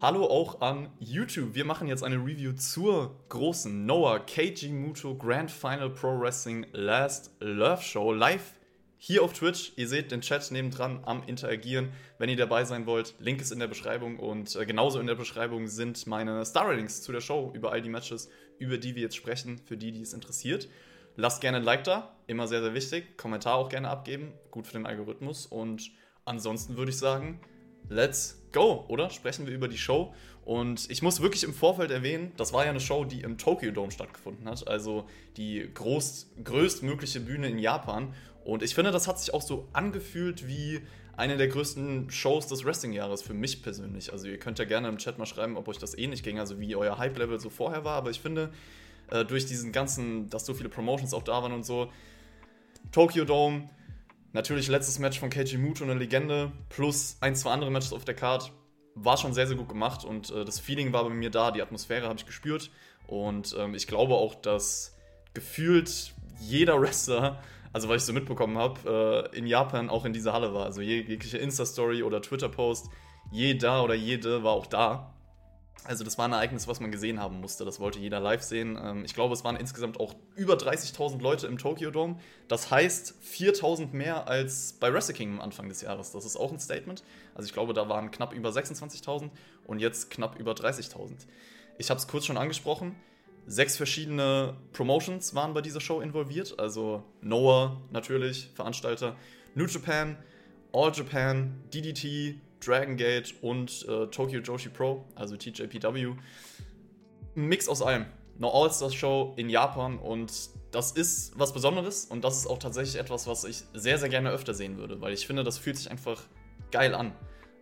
Hallo auch an YouTube. Wir machen jetzt eine Review zur großen Noah KG Muto Grand Final Pro Wrestling Last Love Show live hier auf Twitch. Ihr seht den Chat nebendran am Interagieren, wenn ihr dabei sein wollt. Link ist in der Beschreibung und äh, genauso in der Beschreibung sind meine Star Ratings zu der Show über all die Matches, über die wir jetzt sprechen, für die, die es interessiert. Lasst gerne ein Like da, immer sehr, sehr wichtig. Kommentar auch gerne abgeben, gut für den Algorithmus. Und ansonsten würde ich sagen, let's go, oder? Sprechen wir über die Show. Und ich muss wirklich im Vorfeld erwähnen, das war ja eine Show, die im Tokyo Dome stattgefunden hat, also die groß, größtmögliche Bühne in Japan. Und ich finde, das hat sich auch so angefühlt wie eine der größten Shows des Wrestling-Jahres für mich persönlich. Also ihr könnt ja gerne im Chat mal schreiben, ob euch das ähnlich ging, also wie euer Hype-Level so vorher war. Aber ich finde, äh, durch diesen ganzen, dass so viele Promotions auch da waren und so, Tokyo Dome, Natürlich letztes Match von KG Muto, eine Legende, plus ein, zwei andere Matches auf der Card. War schon sehr, sehr gut gemacht und äh, das Feeling war bei mir da, die Atmosphäre habe ich gespürt. Und ähm, ich glaube auch, dass gefühlt jeder Wrestler, also was ich so mitbekommen habe, äh, in Japan auch in dieser Halle war. Also jegliche Insta-Story oder Twitter-Post, jeder oder jede war auch da. Also das war ein Ereignis, was man gesehen haben musste. Das wollte jeder live sehen. Ähm, ich glaube, es waren insgesamt auch über 30.000 Leute im Tokyo Dome. Das heißt 4.000 mehr als bei Wrestle Kingdom Anfang des Jahres. Das ist auch ein Statement. Also ich glaube, da waren knapp über 26.000 und jetzt knapp über 30.000. Ich habe es kurz schon angesprochen. Sechs verschiedene Promotions waren bei dieser Show involviert. Also Noah natürlich, Veranstalter, New Japan, All Japan, DDT, Dragon Gate und äh, Tokyo Joshi Pro, also TJPW. Ein Mix aus allem. Eine All-Stars-Show in Japan und das ist was Besonderes und das ist auch tatsächlich etwas, was ich sehr, sehr gerne öfter sehen würde, weil ich finde, das fühlt sich einfach geil an.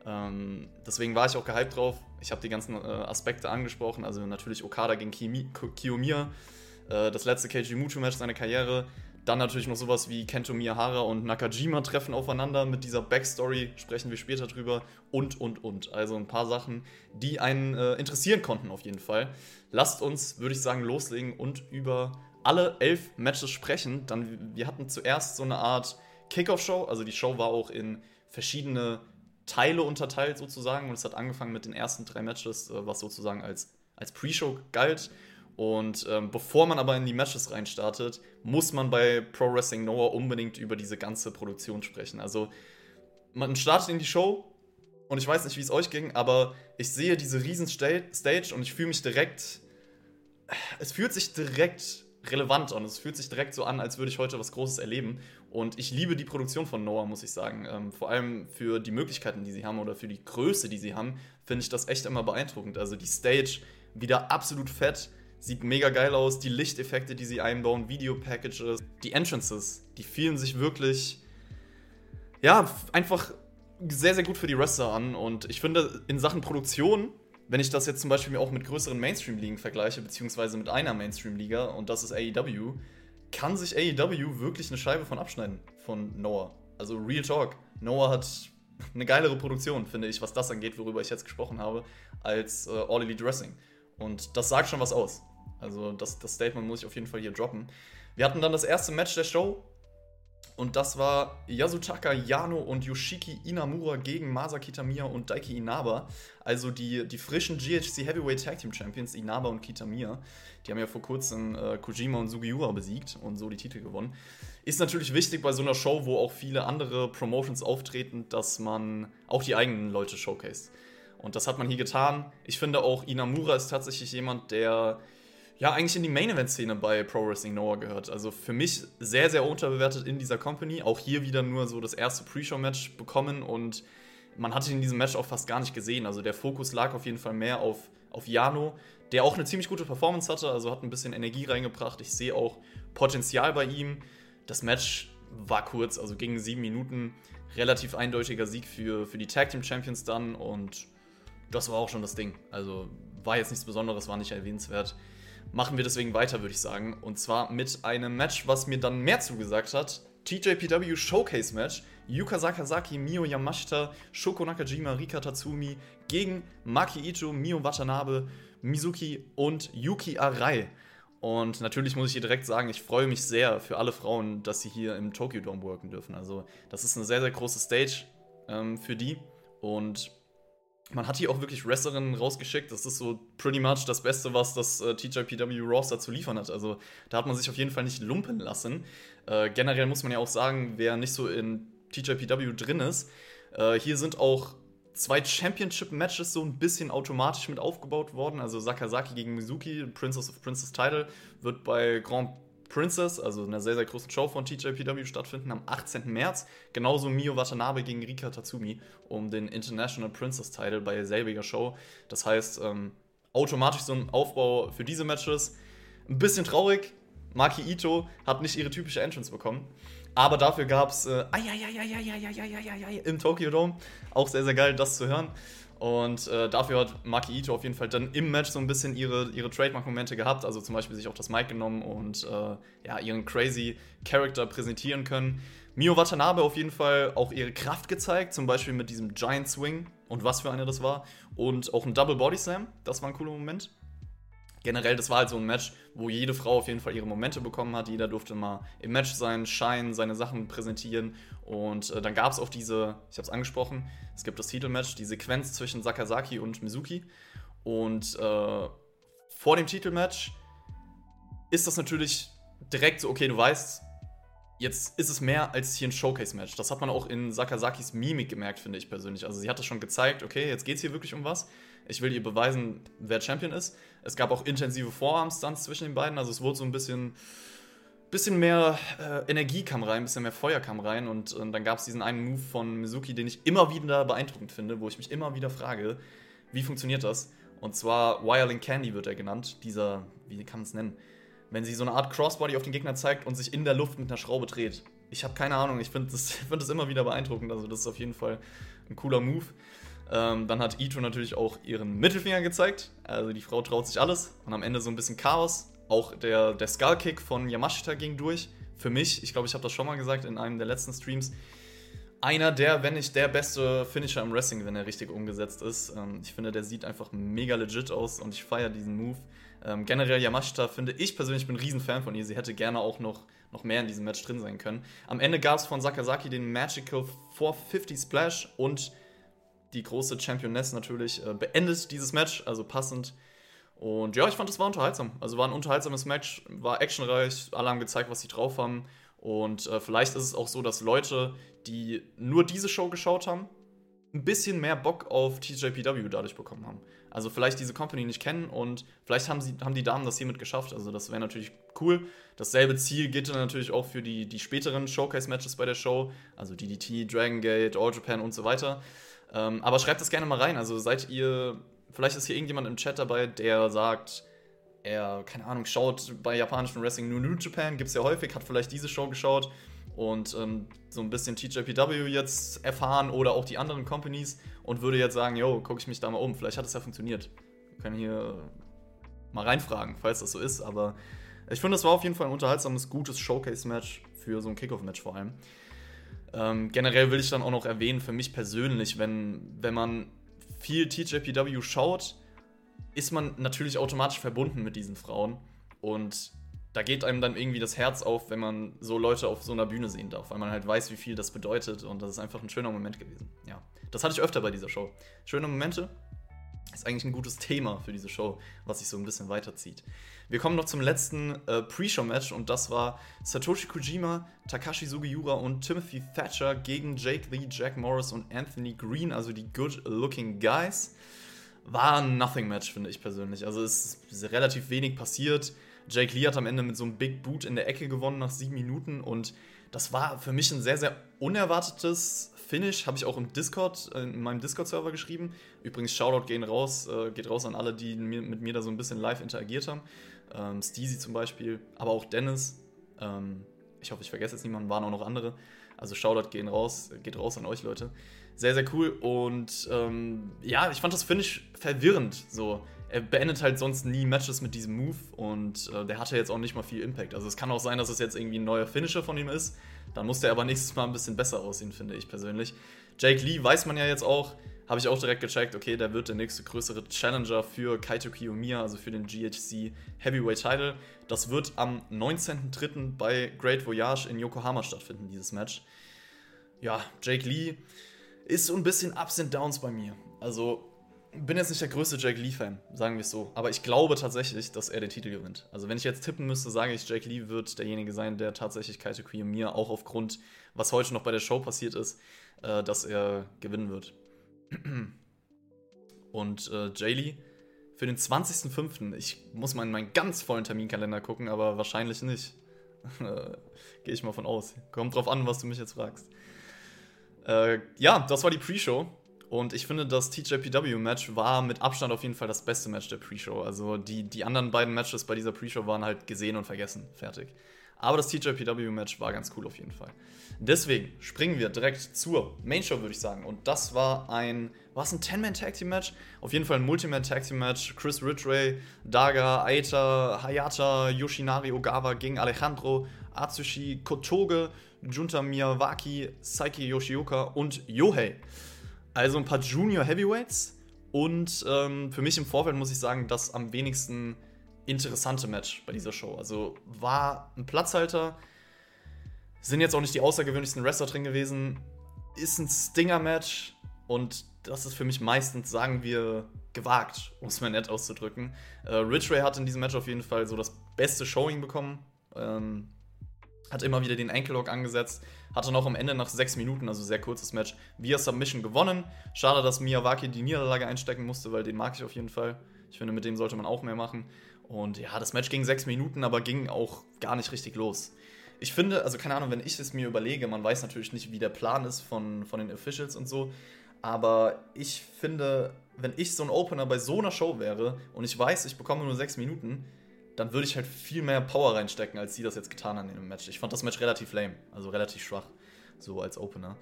Ähm, deswegen war ich auch gehypt drauf. Ich habe die ganzen äh, Aspekte angesprochen, also natürlich Okada gegen Kiyomiya, äh, das letzte KG Muto-Match seiner Karriere, dann natürlich noch sowas wie Kento Miyahara und Nakajima treffen aufeinander. Mit dieser Backstory sprechen wir später drüber. Und, und, und. Also ein paar Sachen, die einen äh, interessieren konnten auf jeden Fall. Lasst uns, würde ich sagen, loslegen und über alle elf Matches sprechen. Dann, wir hatten zuerst so eine Art Kickoff-Show. Also die Show war auch in verschiedene Teile unterteilt sozusagen. Und es hat angefangen mit den ersten drei Matches, äh, was sozusagen als, als Pre-Show galt. Und ähm, bevor man aber in die Matches reinstartet, muss man bei Pro Wrestling Noah unbedingt über diese ganze Produktion sprechen. Also man startet in die Show und ich weiß nicht, wie es euch ging, aber ich sehe diese riesen Stage und ich fühle mich direkt, es fühlt sich direkt relevant an. Es fühlt sich direkt so an, als würde ich heute was Großes erleben. Und ich liebe die Produktion von Noah, muss ich sagen. Ähm, vor allem für die Möglichkeiten, die sie haben oder für die Größe, die sie haben, finde ich das echt immer beeindruckend. Also die Stage wieder absolut fett Sieht mega geil aus, die Lichteffekte, die sie einbauen, Video-Packages, die Entrances, die fühlen sich wirklich, ja, einfach sehr, sehr gut für die Wrestler an. Und ich finde, in Sachen Produktion, wenn ich das jetzt zum Beispiel auch mit größeren Mainstream-Ligen vergleiche, beziehungsweise mit einer Mainstream-Liga, und das ist AEW, kann sich AEW wirklich eine Scheibe von abschneiden von Noah. Also Real Talk. Noah hat eine geilere Produktion, finde ich, was das angeht, worüber ich jetzt gesprochen habe, als äh, All Elite Wrestling. Und das sagt schon was aus. Also das, das Statement muss ich auf jeden Fall hier droppen. Wir hatten dann das erste Match der Show. Und das war Yasutaka Yano und Yoshiki Inamura gegen Masaki Tamiya und Daiki Inaba. Also die, die frischen GHC Heavyweight Tag Team Champions Inaba und Kitamiya. Die haben ja vor kurzem äh, Kojima und Sugiura besiegt und so die Titel gewonnen. Ist natürlich wichtig bei so einer Show, wo auch viele andere Promotions auftreten, dass man auch die eigenen Leute showcased. Und das hat man hier getan. Ich finde auch, Inamura ist tatsächlich jemand, der ja eigentlich in die Main-Event-Szene bei Pro Wrestling Noah gehört. Also für mich sehr, sehr unterbewertet in dieser Company. Auch hier wieder nur so das erste Pre-Show-Match bekommen und man hat ihn in diesem Match auch fast gar nicht gesehen. Also der Fokus lag auf jeden Fall mehr auf, auf Jano, der auch eine ziemlich gute Performance hatte, also hat ein bisschen Energie reingebracht. Ich sehe auch Potenzial bei ihm. Das Match war kurz, also gegen sieben Minuten. Relativ eindeutiger Sieg für, für die Tag Team Champions dann und das war auch schon das Ding. Also war jetzt nichts Besonderes, war nicht erwähnenswert. Machen wir deswegen weiter, würde ich sagen. Und zwar mit einem Match, was mir dann mehr zugesagt hat. TJPW Showcase Match. Yuka Sakazaki, Mio Yamashita, Shoko Nakajima, Rika Tatsumi gegen Maki Ito, Mio Watanabe, Mizuki und Yuki Arai. Und natürlich muss ich hier direkt sagen, ich freue mich sehr für alle Frauen, dass sie hier im Tokyo Dome worken dürfen. Also, das ist eine sehr, sehr große Stage ähm, für die. Und man hat hier auch wirklich Wrestlerinnen rausgeschickt. Das ist so pretty much das Beste, was das äh, TJPW Roster zu liefern hat. Also da hat man sich auf jeden Fall nicht lumpen lassen. Äh, generell muss man ja auch sagen, wer nicht so in TJPW drin ist, äh, hier sind auch zwei Championship-Matches so ein bisschen automatisch mit aufgebaut worden. Also Sakazaki gegen Mizuki, Princess of Princess Title, wird bei Grand Princess, also einer sehr, sehr großen Show von TJPW stattfinden am 18. März. Genauso Mio Watanabe gegen Rika Tatsumi um den International Princess Title bei selbiger Show. Das heißt, ähm, automatisch so ein Aufbau für diese Matches. Ein bisschen traurig, Maki Ito hat nicht ihre typische Entrance bekommen. Aber dafür gab es äh, im Tokyo Dome. Auch sehr, sehr geil, das zu hören. Und äh, dafür hat Maki Ito auf jeden Fall dann im Match so ein bisschen ihre, ihre Trademark-Momente gehabt. Also zum Beispiel sich auch das Mic genommen und äh, ja, ihren crazy Character präsentieren können. Mio Watanabe auf jeden Fall auch ihre Kraft gezeigt, zum Beispiel mit diesem Giant Swing und was für einer das war. Und auch ein Double Body Slam, das war ein cooler Moment generell, das war halt so ein Match, wo jede Frau auf jeden Fall ihre Momente bekommen hat. Jeder durfte mal im Match sein, scheinen, seine Sachen präsentieren. Und äh, dann gab es auch diese, ich habe es angesprochen, es gibt das Titelmatch, die Sequenz zwischen Sakazaki und Mizuki. Und äh, vor dem Titelmatch ist das natürlich direkt so, okay, du weißt, jetzt ist es mehr als hier ein Showcase-Match. Das hat man auch in Sakazakis Mimik gemerkt, finde ich persönlich. Also sie hat das schon gezeigt, okay, jetzt geht es hier wirklich um was. Ich will ihr beweisen, wer Champion ist. Es gab auch intensive Vorarm-Stunts zwischen den beiden, also es wurde so ein bisschen, bisschen mehr äh, Energie kam rein, ein bisschen mehr Feuer kam rein und, und dann gab es diesen einen Move von Mizuki, den ich immer wieder beeindruckend finde, wo ich mich immer wieder frage, wie funktioniert das? Und zwar Wireling Candy wird er genannt, dieser, wie kann man es nennen? Wenn sie so eine Art Crossbody auf den Gegner zeigt und sich in der Luft mit einer Schraube dreht. Ich habe keine Ahnung, ich finde das, find das immer wieder beeindruckend, also das ist auf jeden Fall ein cooler Move. Ähm, dann hat Ito natürlich auch ihren Mittelfinger gezeigt. Also die Frau traut sich alles. Und am Ende so ein bisschen Chaos. Auch der, der Skull-Kick von Yamashita ging durch. Für mich, ich glaube, ich habe das schon mal gesagt in einem der letzten Streams, einer der, wenn nicht der beste Finisher im Wrestling, wenn er richtig umgesetzt ist. Ähm, ich finde, der sieht einfach mega legit aus und ich feiere diesen Move. Ähm, generell Yamashita finde ich persönlich bin ein Riesenfan von ihr. Sie hätte gerne auch noch, noch mehr in diesem Match drin sein können. Am Ende gab es von Sakazaki den Magical 450 Splash und die große Championess natürlich äh, beendet dieses Match, also passend. Und ja, ich fand, es war unterhaltsam. Also war ein unterhaltsames Match, war actionreich, alle haben gezeigt, was sie drauf haben. Und äh, vielleicht ist es auch so, dass Leute, die nur diese Show geschaut haben, ein bisschen mehr Bock auf TJPW dadurch bekommen haben. Also vielleicht diese Company nicht kennen und vielleicht haben, sie, haben die Damen das hiermit geschafft. Also das wäre natürlich cool. Dasselbe Ziel gilt dann natürlich auch für die, die späteren Showcase-Matches bei der Show. Also DDT, Dragon Gate, All Japan und so weiter. Ähm, aber schreibt das gerne mal rein. Also seid ihr, vielleicht ist hier irgendjemand im Chat dabei, der sagt, er, keine Ahnung, schaut bei japanischen Wrestling nur New Japan, gibt es ja häufig, hat vielleicht diese Show geschaut und ähm, so ein bisschen TJPW jetzt erfahren oder auch die anderen Companies und würde jetzt sagen, yo, gucke ich mich da mal um. Vielleicht hat es ja funktioniert. Wir können hier mal reinfragen, falls das so ist, aber ich finde, es war auf jeden Fall ein unterhaltsames, gutes Showcase-Match für so ein Kickoff-Match vor allem. Ähm, generell will ich dann auch noch erwähnen, für mich persönlich, wenn, wenn man viel TJPW schaut, ist man natürlich automatisch verbunden mit diesen Frauen. Und da geht einem dann irgendwie das Herz auf, wenn man so Leute auf so einer Bühne sehen darf, weil man halt weiß, wie viel das bedeutet. Und das ist einfach ein schöner Moment gewesen. Ja, das hatte ich öfter bei dieser Show. Schöne Momente, ist eigentlich ein gutes Thema für diese Show, was sich so ein bisschen weiterzieht. Wir kommen noch zum letzten äh, Pre-Show-Match und das war Satoshi Kojima, Takashi Sugiura und Timothy Thatcher gegen Jake Lee, Jack Morris und Anthony Green, also die Good-Looking Guys. War ein Nothing-Match, finde ich persönlich. Also es ist relativ wenig passiert. Jake Lee hat am Ende mit so einem Big Boot in der Ecke gewonnen nach sieben Minuten und das war für mich ein sehr, sehr unerwartetes Finish habe ich auch im Discord, äh, in meinem Discord-Server geschrieben. Übrigens, Shoutout gehen raus, äh, geht raus an alle, die mit mir da so ein bisschen live interagiert haben. Ähm, Steezy zum Beispiel, aber auch Dennis. Ähm, ich hoffe, ich vergesse jetzt niemanden, waren auch noch andere. Also Shoutout gehen raus, geht raus an euch, Leute. Sehr, sehr cool. Und ähm, ja, ich fand das Finish verwirrend. So, er beendet halt sonst nie Matches mit diesem Move und äh, der hatte jetzt auch nicht mal viel Impact. Also es kann auch sein, dass es jetzt irgendwie ein neuer Finisher von ihm ist. Dann muss der aber nächstes Mal ein bisschen besser aussehen, finde ich persönlich. Jake Lee weiß man ja jetzt auch, habe ich auch direkt gecheckt, okay, der wird der nächste größere Challenger für Kaito Kiyomiya, also für den GHC Heavyweight Title. Das wird am 19.03. bei Great Voyage in Yokohama stattfinden, dieses Match. Ja, Jake Lee ist so ein bisschen Ups and Downs bei mir. Also bin jetzt nicht der größte Jake Lee-Fan, sagen wir es so. Aber ich glaube tatsächlich, dass er den Titel gewinnt. Also, wenn ich jetzt tippen müsste, sage ich, Jake Lee wird derjenige sein, der tatsächlich Kaito Kiyomiya, auch aufgrund, was heute noch bei der Show passiert ist, äh, dass er gewinnen wird. Und äh, Jay Lee für den 20.05. Ich muss mal in meinen ganz vollen Terminkalender gucken, aber wahrscheinlich nicht. Gehe ich mal von aus. Kommt drauf an, was du mich jetzt fragst. Äh, ja, das war die Pre-Show. Und ich finde, das TJPW-Match war mit Abstand auf jeden Fall das beste Match der Pre-Show. Also die, die anderen beiden Matches bei dieser Pre-Show waren halt gesehen und vergessen. Fertig. Aber das TJPW-Match war ganz cool auf jeden Fall. Deswegen springen wir direkt zur Main Show, würde ich sagen. Und das war ein, war es ein 10-Man-Tag-Team-Match? Auf jeden Fall ein Multi-Man-Tag-Team-Match. Chris Ridgway, Daga, Aita, Hayata, Yoshinari Ogawa gegen Alejandro, Atsushi, Kotoge, Junta Miyawaki, Saiki Yoshioka und Yohei. Also ein paar Junior Heavyweights und ähm, für mich im Vorfeld muss ich sagen, das am wenigsten interessante Match bei dieser Show. Also war ein Platzhalter, sind jetzt auch nicht die außergewöhnlichsten Wrestler drin gewesen, ist ein Stinger-Match und das ist für mich meistens, sagen wir, gewagt, um es mal nett auszudrücken. Äh, Ridgeway hat in diesem Match auf jeden Fall so das beste Showing bekommen. Ähm, hat immer wieder den Ankle-Lock angesetzt, hatte noch am Ende nach sechs Minuten, also sehr kurzes Match, via Submission gewonnen. Schade, dass Miyawaki die Niederlage einstecken musste, weil den mag ich auf jeden Fall. Ich finde, mit dem sollte man auch mehr machen. Und ja, das Match ging sechs Minuten, aber ging auch gar nicht richtig los. Ich finde, also keine Ahnung, wenn ich es mir überlege, man weiß natürlich nicht, wie der Plan ist von, von den Officials und so, aber ich finde, wenn ich so ein Opener bei so einer Show wäre und ich weiß, ich bekomme nur sechs Minuten, dann würde ich halt viel mehr Power reinstecken, als sie das jetzt getan haben in dem Match. Ich fand das Match relativ lame, also relativ schwach, so als Opener.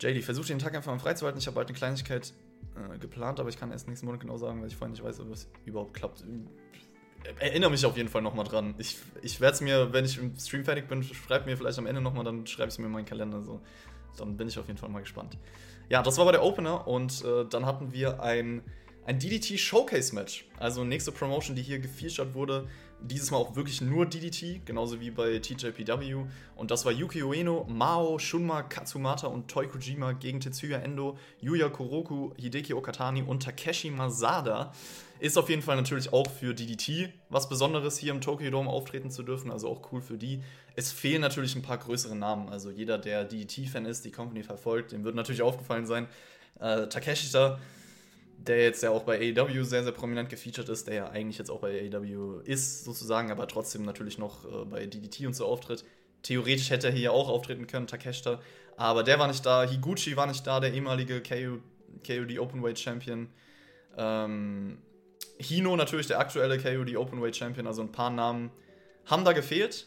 JD, versuch den Tag einfach mal freizuhalten. Ich habe bald eine Kleinigkeit äh, geplant, aber ich kann erst nächsten Monat genau sagen, weil ich vorhin nicht weiß, ob es überhaupt klappt. Erinnere mich auf jeden Fall nochmal dran. Ich, ich werde es mir, wenn ich im Stream fertig bin, schreib mir vielleicht am Ende nochmal, dann schreibe ich es mir in meinen Kalender. So. Dann bin ich auf jeden Fall mal gespannt. Ja, das war aber der Opener und äh, dann hatten wir ein ein DDT Showcase Match. Also nächste Promotion, die hier gefeatured wurde. Dieses Mal auch wirklich nur DDT, genauso wie bei TJPW. Und das war Yuki Ueno, Mao, Shunma, Katsumata und Toi Kojima gegen Tetsuya Endo, Yuya Koroku, Hideki Okatani und Takeshi Masada. Ist auf jeden Fall natürlich auch für DDT was Besonderes, hier im Tokyo Dome auftreten zu dürfen. Also auch cool für die. Es fehlen natürlich ein paar größere Namen. Also jeder, der DDT-Fan ist, die Company verfolgt, dem wird natürlich aufgefallen sein. Äh, Takeshi da der jetzt ja auch bei AEW sehr, sehr prominent gefeatured ist, der ja eigentlich jetzt auch bei AEW ist, sozusagen, aber trotzdem natürlich noch äh, bei DDT und so auftritt. Theoretisch hätte er hier auch auftreten können, Takeshita, aber der war nicht da. Higuchi war nicht da, der ehemalige KO, KOD Openweight Champion. Ähm, Hino natürlich der aktuelle KOD Openweight Champion, also ein paar Namen haben da gefehlt.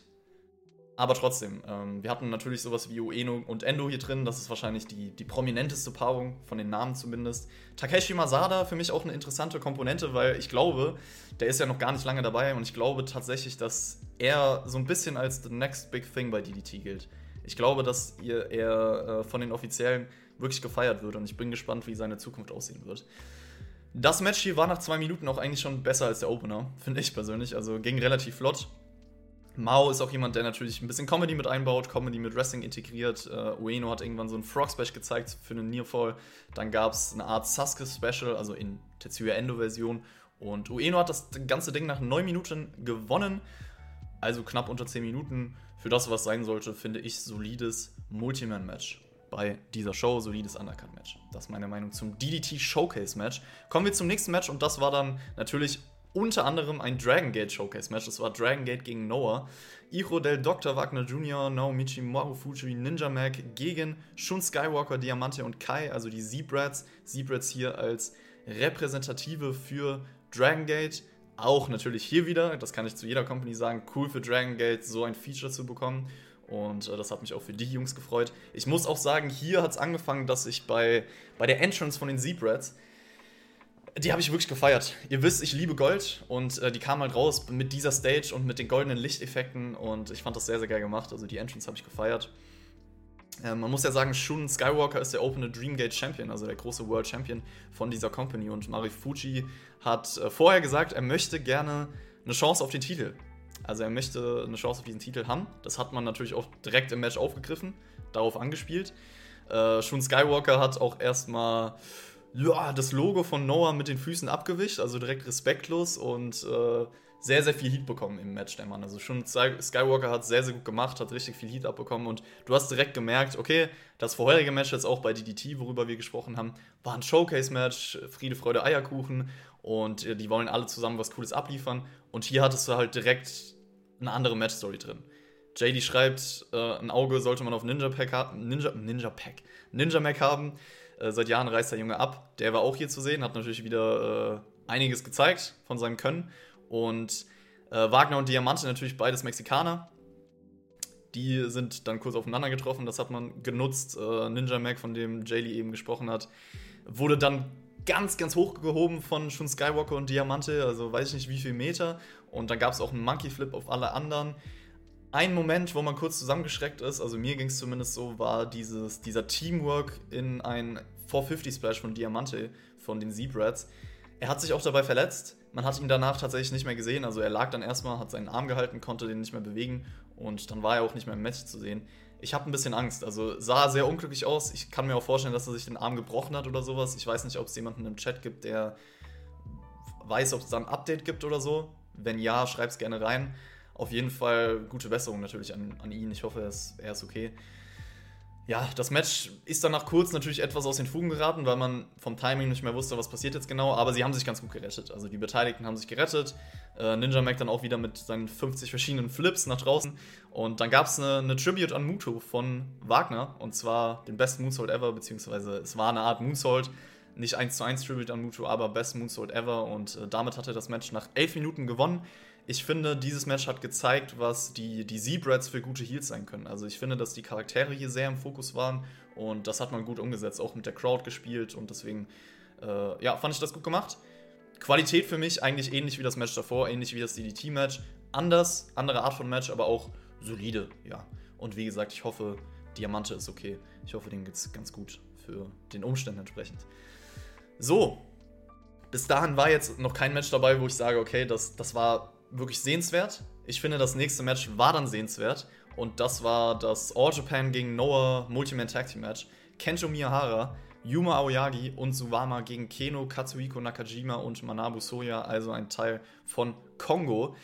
Aber trotzdem, ähm, wir hatten natürlich sowas wie Ueno und Endo hier drin. Das ist wahrscheinlich die, die prominenteste Paarung, von den Namen zumindest. Takeshi Masada für mich auch eine interessante Komponente, weil ich glaube, der ist ja noch gar nicht lange dabei und ich glaube tatsächlich, dass er so ein bisschen als the next big thing bei DDT gilt. Ich glaube, dass er, er äh, von den Offiziellen wirklich gefeiert wird und ich bin gespannt, wie seine Zukunft aussehen wird. Das Match hier war nach zwei Minuten auch eigentlich schon besser als der Opener, finde ich persönlich. Also ging relativ flott. Mao ist auch jemand, der natürlich ein bisschen Comedy mit einbaut, Comedy mit Wrestling integriert. Uh, Ueno hat irgendwann so ein Frog-Special gezeigt für einen Nearfall. Dann gab es eine Art Sasuke-Special, also in Tetsuya Endo-Version. Und Ueno hat das ganze Ding nach 9 Minuten gewonnen. Also knapp unter 10 Minuten. Für das, was sein sollte, finde ich solides Multiman-Match bei dieser Show, solides Undercut-Match. Das ist meine Meinung zum DDT Showcase-Match. Kommen wir zum nächsten Match und das war dann natürlich unter anderem ein Dragon Gate Showcase Match. Das war Dragon Gate gegen Noah. Icho del Dr. Wagner Jr., Naomichi Marufuji, Ninja Mac gegen Shun Skywalker, Diamante und Kai, also die Zebrats. Zebrats hier als Repräsentative für Dragon Gate. Auch natürlich hier wieder, das kann ich zu jeder Company sagen, cool für Dragon Gate so ein Feature zu bekommen. Und äh, das hat mich auch für die Jungs gefreut. Ich muss auch sagen, hier hat es angefangen, dass ich bei, bei der Entrance von den Zebrats die habe ich wirklich gefeiert. Ihr wisst, ich liebe Gold und äh, die kam halt raus mit dieser Stage und mit den goldenen Lichteffekten und ich fand das sehr, sehr geil gemacht. Also die Entrance habe ich gefeiert. Äh, man muss ja sagen, Shun Skywalker ist der Open Dreamgate Champion, also der große World Champion von dieser Company und Marifuji hat äh, vorher gesagt, er möchte gerne eine Chance auf den Titel. Also er möchte eine Chance auf diesen Titel haben. Das hat man natürlich auch direkt im Match aufgegriffen, darauf angespielt. Äh, Shun Skywalker hat auch erstmal ja, das Logo von Noah mit den Füßen abgewischt, also direkt respektlos und äh, sehr, sehr viel Heat bekommen im Match, der Mann. Also schon Skywalker hat sehr, sehr gut gemacht, hat richtig viel Heat abbekommen und du hast direkt gemerkt, okay, das vorherige Match jetzt auch bei DDT, worüber wir gesprochen haben, war ein Showcase-Match, Friede, Freude, Eierkuchen und äh, die wollen alle zusammen was Cooles abliefern und hier hattest du halt direkt eine andere Match-Story drin. JD schreibt, äh, ein Auge sollte man auf Ninja Pack haben, Ninja, Ninja Pack, Ninja Mac haben. Äh, seit Jahren reist der Junge ab. Der war auch hier zu sehen, hat natürlich wieder äh, einiges gezeigt von seinem Können. Und äh, Wagner und Diamante natürlich beides Mexikaner. Die sind dann kurz aufeinander getroffen, das hat man genutzt. Äh, Ninja Mac, von dem Jaylee eben gesprochen hat, wurde dann ganz, ganz hoch gehoben von schon Skywalker und Diamante, also weiß ich nicht wie viel Meter. Und dann gab es auch einen Monkey Flip auf alle anderen ein Moment, wo man kurz zusammengeschreckt ist, also mir ging es zumindest so, war dieses, dieser Teamwork in ein 450 Splash von Diamante von den Zebrats. Er hat sich auch dabei verletzt. Man hat ihn danach tatsächlich nicht mehr gesehen. Also er lag dann erstmal, hat seinen Arm gehalten, konnte den nicht mehr bewegen und dann war er auch nicht mehr im Match zu sehen. Ich habe ein bisschen Angst. Also sah sehr unglücklich aus. Ich kann mir auch vorstellen, dass er sich den Arm gebrochen hat oder sowas. Ich weiß nicht, ob es jemanden im Chat gibt, der weiß, ob es da ein Update gibt oder so. Wenn ja, schreibt es gerne rein auf jeden Fall gute Besserung natürlich an, an ihn. Ich hoffe, er ist, er ist okay. Ja, das Match ist danach kurz natürlich etwas aus den Fugen geraten, weil man vom Timing nicht mehr wusste, was passiert jetzt genau. Aber sie haben sich ganz gut gerettet. Also die Beteiligten haben sich gerettet. Äh, Ninja Mac dann auch wieder mit seinen 50 verschiedenen Flips nach draußen. Und dann gab es eine, eine, Tribute an Muto von Wagner. Und zwar den besten Moonsault ever, beziehungsweise es war eine Art Moonsault. Nicht 1 zu 1 Tribute an Muto, aber Best Moonsault ever. Und äh, damit hat er das Match nach 11 Minuten gewonnen ich finde, dieses Match hat gezeigt, was die, die Zebrats für gute Heals sein können. Also ich finde, dass die Charaktere hier sehr im Fokus waren und das hat man gut umgesetzt, auch mit der Crowd gespielt und deswegen, äh, ja, fand ich das gut gemacht. Qualität für mich eigentlich ähnlich wie das Match davor, ähnlich wie das DDT-Match. Anders, andere Art von Match, aber auch solide, ja. Und wie gesagt, ich hoffe, Diamante ist okay. Ich hoffe, dem geht's ganz gut für den Umständen entsprechend. So, bis dahin war jetzt noch kein Match dabei, wo ich sage, okay, das, das war wirklich sehenswert. Ich finde, das nächste Match war dann sehenswert. Und das war das All Japan gegen Noah Multiman Tag Team Match. Kento Miyahara, Yuma Aoyagi und Suwama gegen Keno, Katsuhiko Nakajima und Manabu Soya, also ein Teil von Kongo.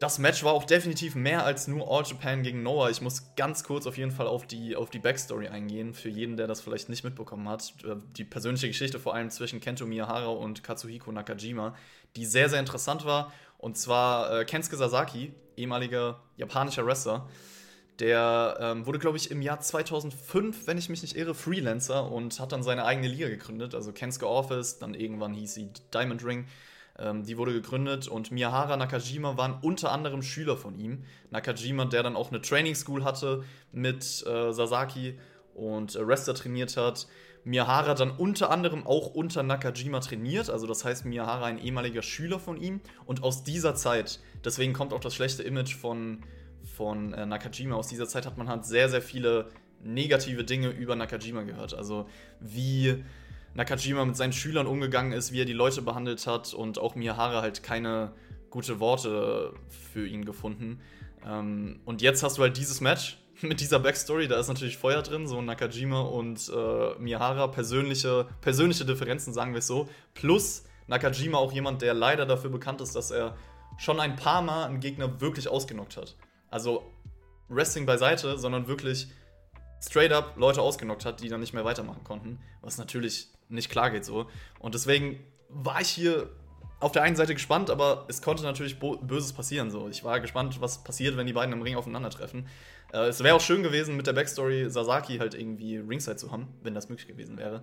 Das Match war auch definitiv mehr als nur All Japan gegen Noah. Ich muss ganz kurz auf jeden Fall auf die, auf die Backstory eingehen, für jeden, der das vielleicht nicht mitbekommen hat. Die persönliche Geschichte vor allem zwischen Kento Miyahara und Katsuhiko Nakajima, die sehr, sehr interessant war und zwar äh, Kensuke Sasaki, ehemaliger japanischer Wrestler. Der ähm, wurde, glaube ich, im Jahr 2005, wenn ich mich nicht irre, Freelancer und hat dann seine eigene Liga gegründet. Also Kensuke Office, dann irgendwann hieß sie Diamond Ring. Ähm, die wurde gegründet und Miyahara Nakajima waren unter anderem Schüler von ihm. Nakajima, der dann auch eine Training School hatte mit äh, Sasaki und äh, Wrestler trainiert hat. Miyahara dann unter anderem auch unter Nakajima trainiert. Also das heißt, Miyahara ein ehemaliger Schüler von ihm. Und aus dieser Zeit, deswegen kommt auch das schlechte Image von, von äh, Nakajima, aus dieser Zeit hat man halt sehr, sehr viele negative Dinge über Nakajima gehört. Also wie Nakajima mit seinen Schülern umgegangen ist, wie er die Leute behandelt hat und auch Miyahara halt keine gute Worte für ihn gefunden. Ähm, und jetzt hast du halt dieses Match mit dieser Backstory, da ist natürlich Feuer drin, so Nakajima und äh, Miyahara, persönliche, persönliche Differenzen, sagen wir es so. Plus Nakajima auch jemand, der leider dafür bekannt ist, dass er schon ein paar Mal einen Gegner wirklich ausgenockt hat. Also Wrestling beiseite, sondern wirklich straight up Leute ausgenockt hat, die dann nicht mehr weitermachen konnten. Was natürlich nicht klar geht so. Und deswegen war ich hier auf der einen Seite gespannt, aber es konnte natürlich Böses passieren. So. Ich war gespannt, was passiert, wenn die beiden im Ring aufeinandertreffen. Äh, es wäre auch schön gewesen, mit der Backstory Sasaki halt irgendwie Ringside zu haben, wenn das möglich gewesen wäre.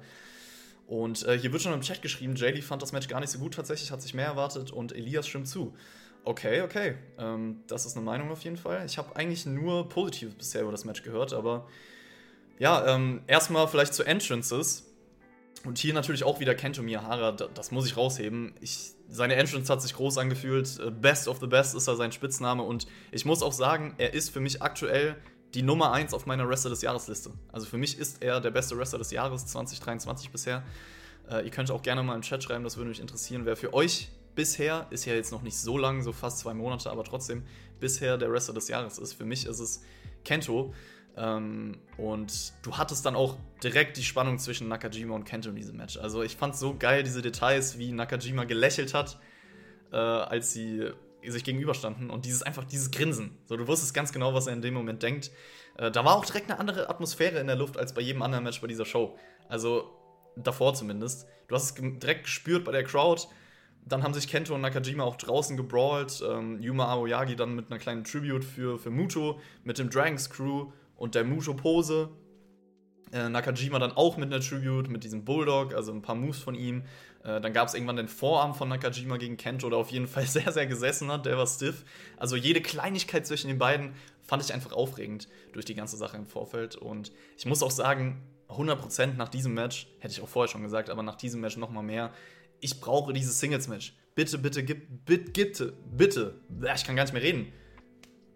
Und äh, hier wird schon im Chat geschrieben, JD fand das Match gar nicht so gut tatsächlich, hat sich mehr erwartet und Elias stimmt zu. Okay, okay. Ähm, das ist eine Meinung auf jeden Fall. Ich habe eigentlich nur Positives bisher über das Match gehört, aber ja, ähm, erstmal vielleicht zu Entrances. Und hier natürlich auch wieder Kento Miyahara, das muss ich rausheben. Ich, seine Entrance hat sich groß angefühlt. Äh, Best of the Best ist da sein Spitzname. Und ich muss auch sagen, er ist für mich aktuell die Nummer 1 auf meiner Wrestler des Jahresliste. Also für mich ist er der beste Wrestler des Jahres 2023 bisher. Äh, ihr könnt auch gerne mal im Chat schreiben, das würde mich interessieren, wer für euch bisher, ist ja jetzt noch nicht so lang, so fast zwei Monate, aber trotzdem bisher der Wrestler des Jahres ist. Für mich ist es Kento. Ähm, und du hattest dann auch direkt die Spannung zwischen Nakajima und Kento in diesem Match. Also ich fand so geil, diese Details, wie Nakajima gelächelt hat, äh, als sie sich gegenüberstanden und dieses einfach dieses Grinsen. So, du wusstest ganz genau, was er in dem Moment denkt. Äh, da war auch direkt eine andere Atmosphäre in der Luft als bei jedem anderen Match bei dieser Show. Also davor zumindest. Du hast es direkt gespürt bei der Crowd. Dann haben sich Kento und Nakajima auch draußen gebrawlt. Ähm, Yuma Aoyagi dann mit einer kleinen Tribute für, für Muto, mit dem Dragons Crew und der Muto-Pose. Äh, Nakajima dann auch mit einer Tribute, mit diesem Bulldog, also ein paar Moves von ihm. Äh, dann gab es irgendwann den Vorarm von Nakajima gegen Kento, der auf jeden Fall sehr, sehr gesessen hat. Der war stiff. Also jede Kleinigkeit zwischen den beiden fand ich einfach aufregend durch die ganze Sache im Vorfeld. Und ich muss auch sagen, 100% nach diesem Match, hätte ich auch vorher schon gesagt, aber nach diesem Match nochmal mehr. Ich brauche dieses Singles-Match. Bitte, bitte, gib, bitte, bitte, bitte. Ich kann gar nicht mehr reden.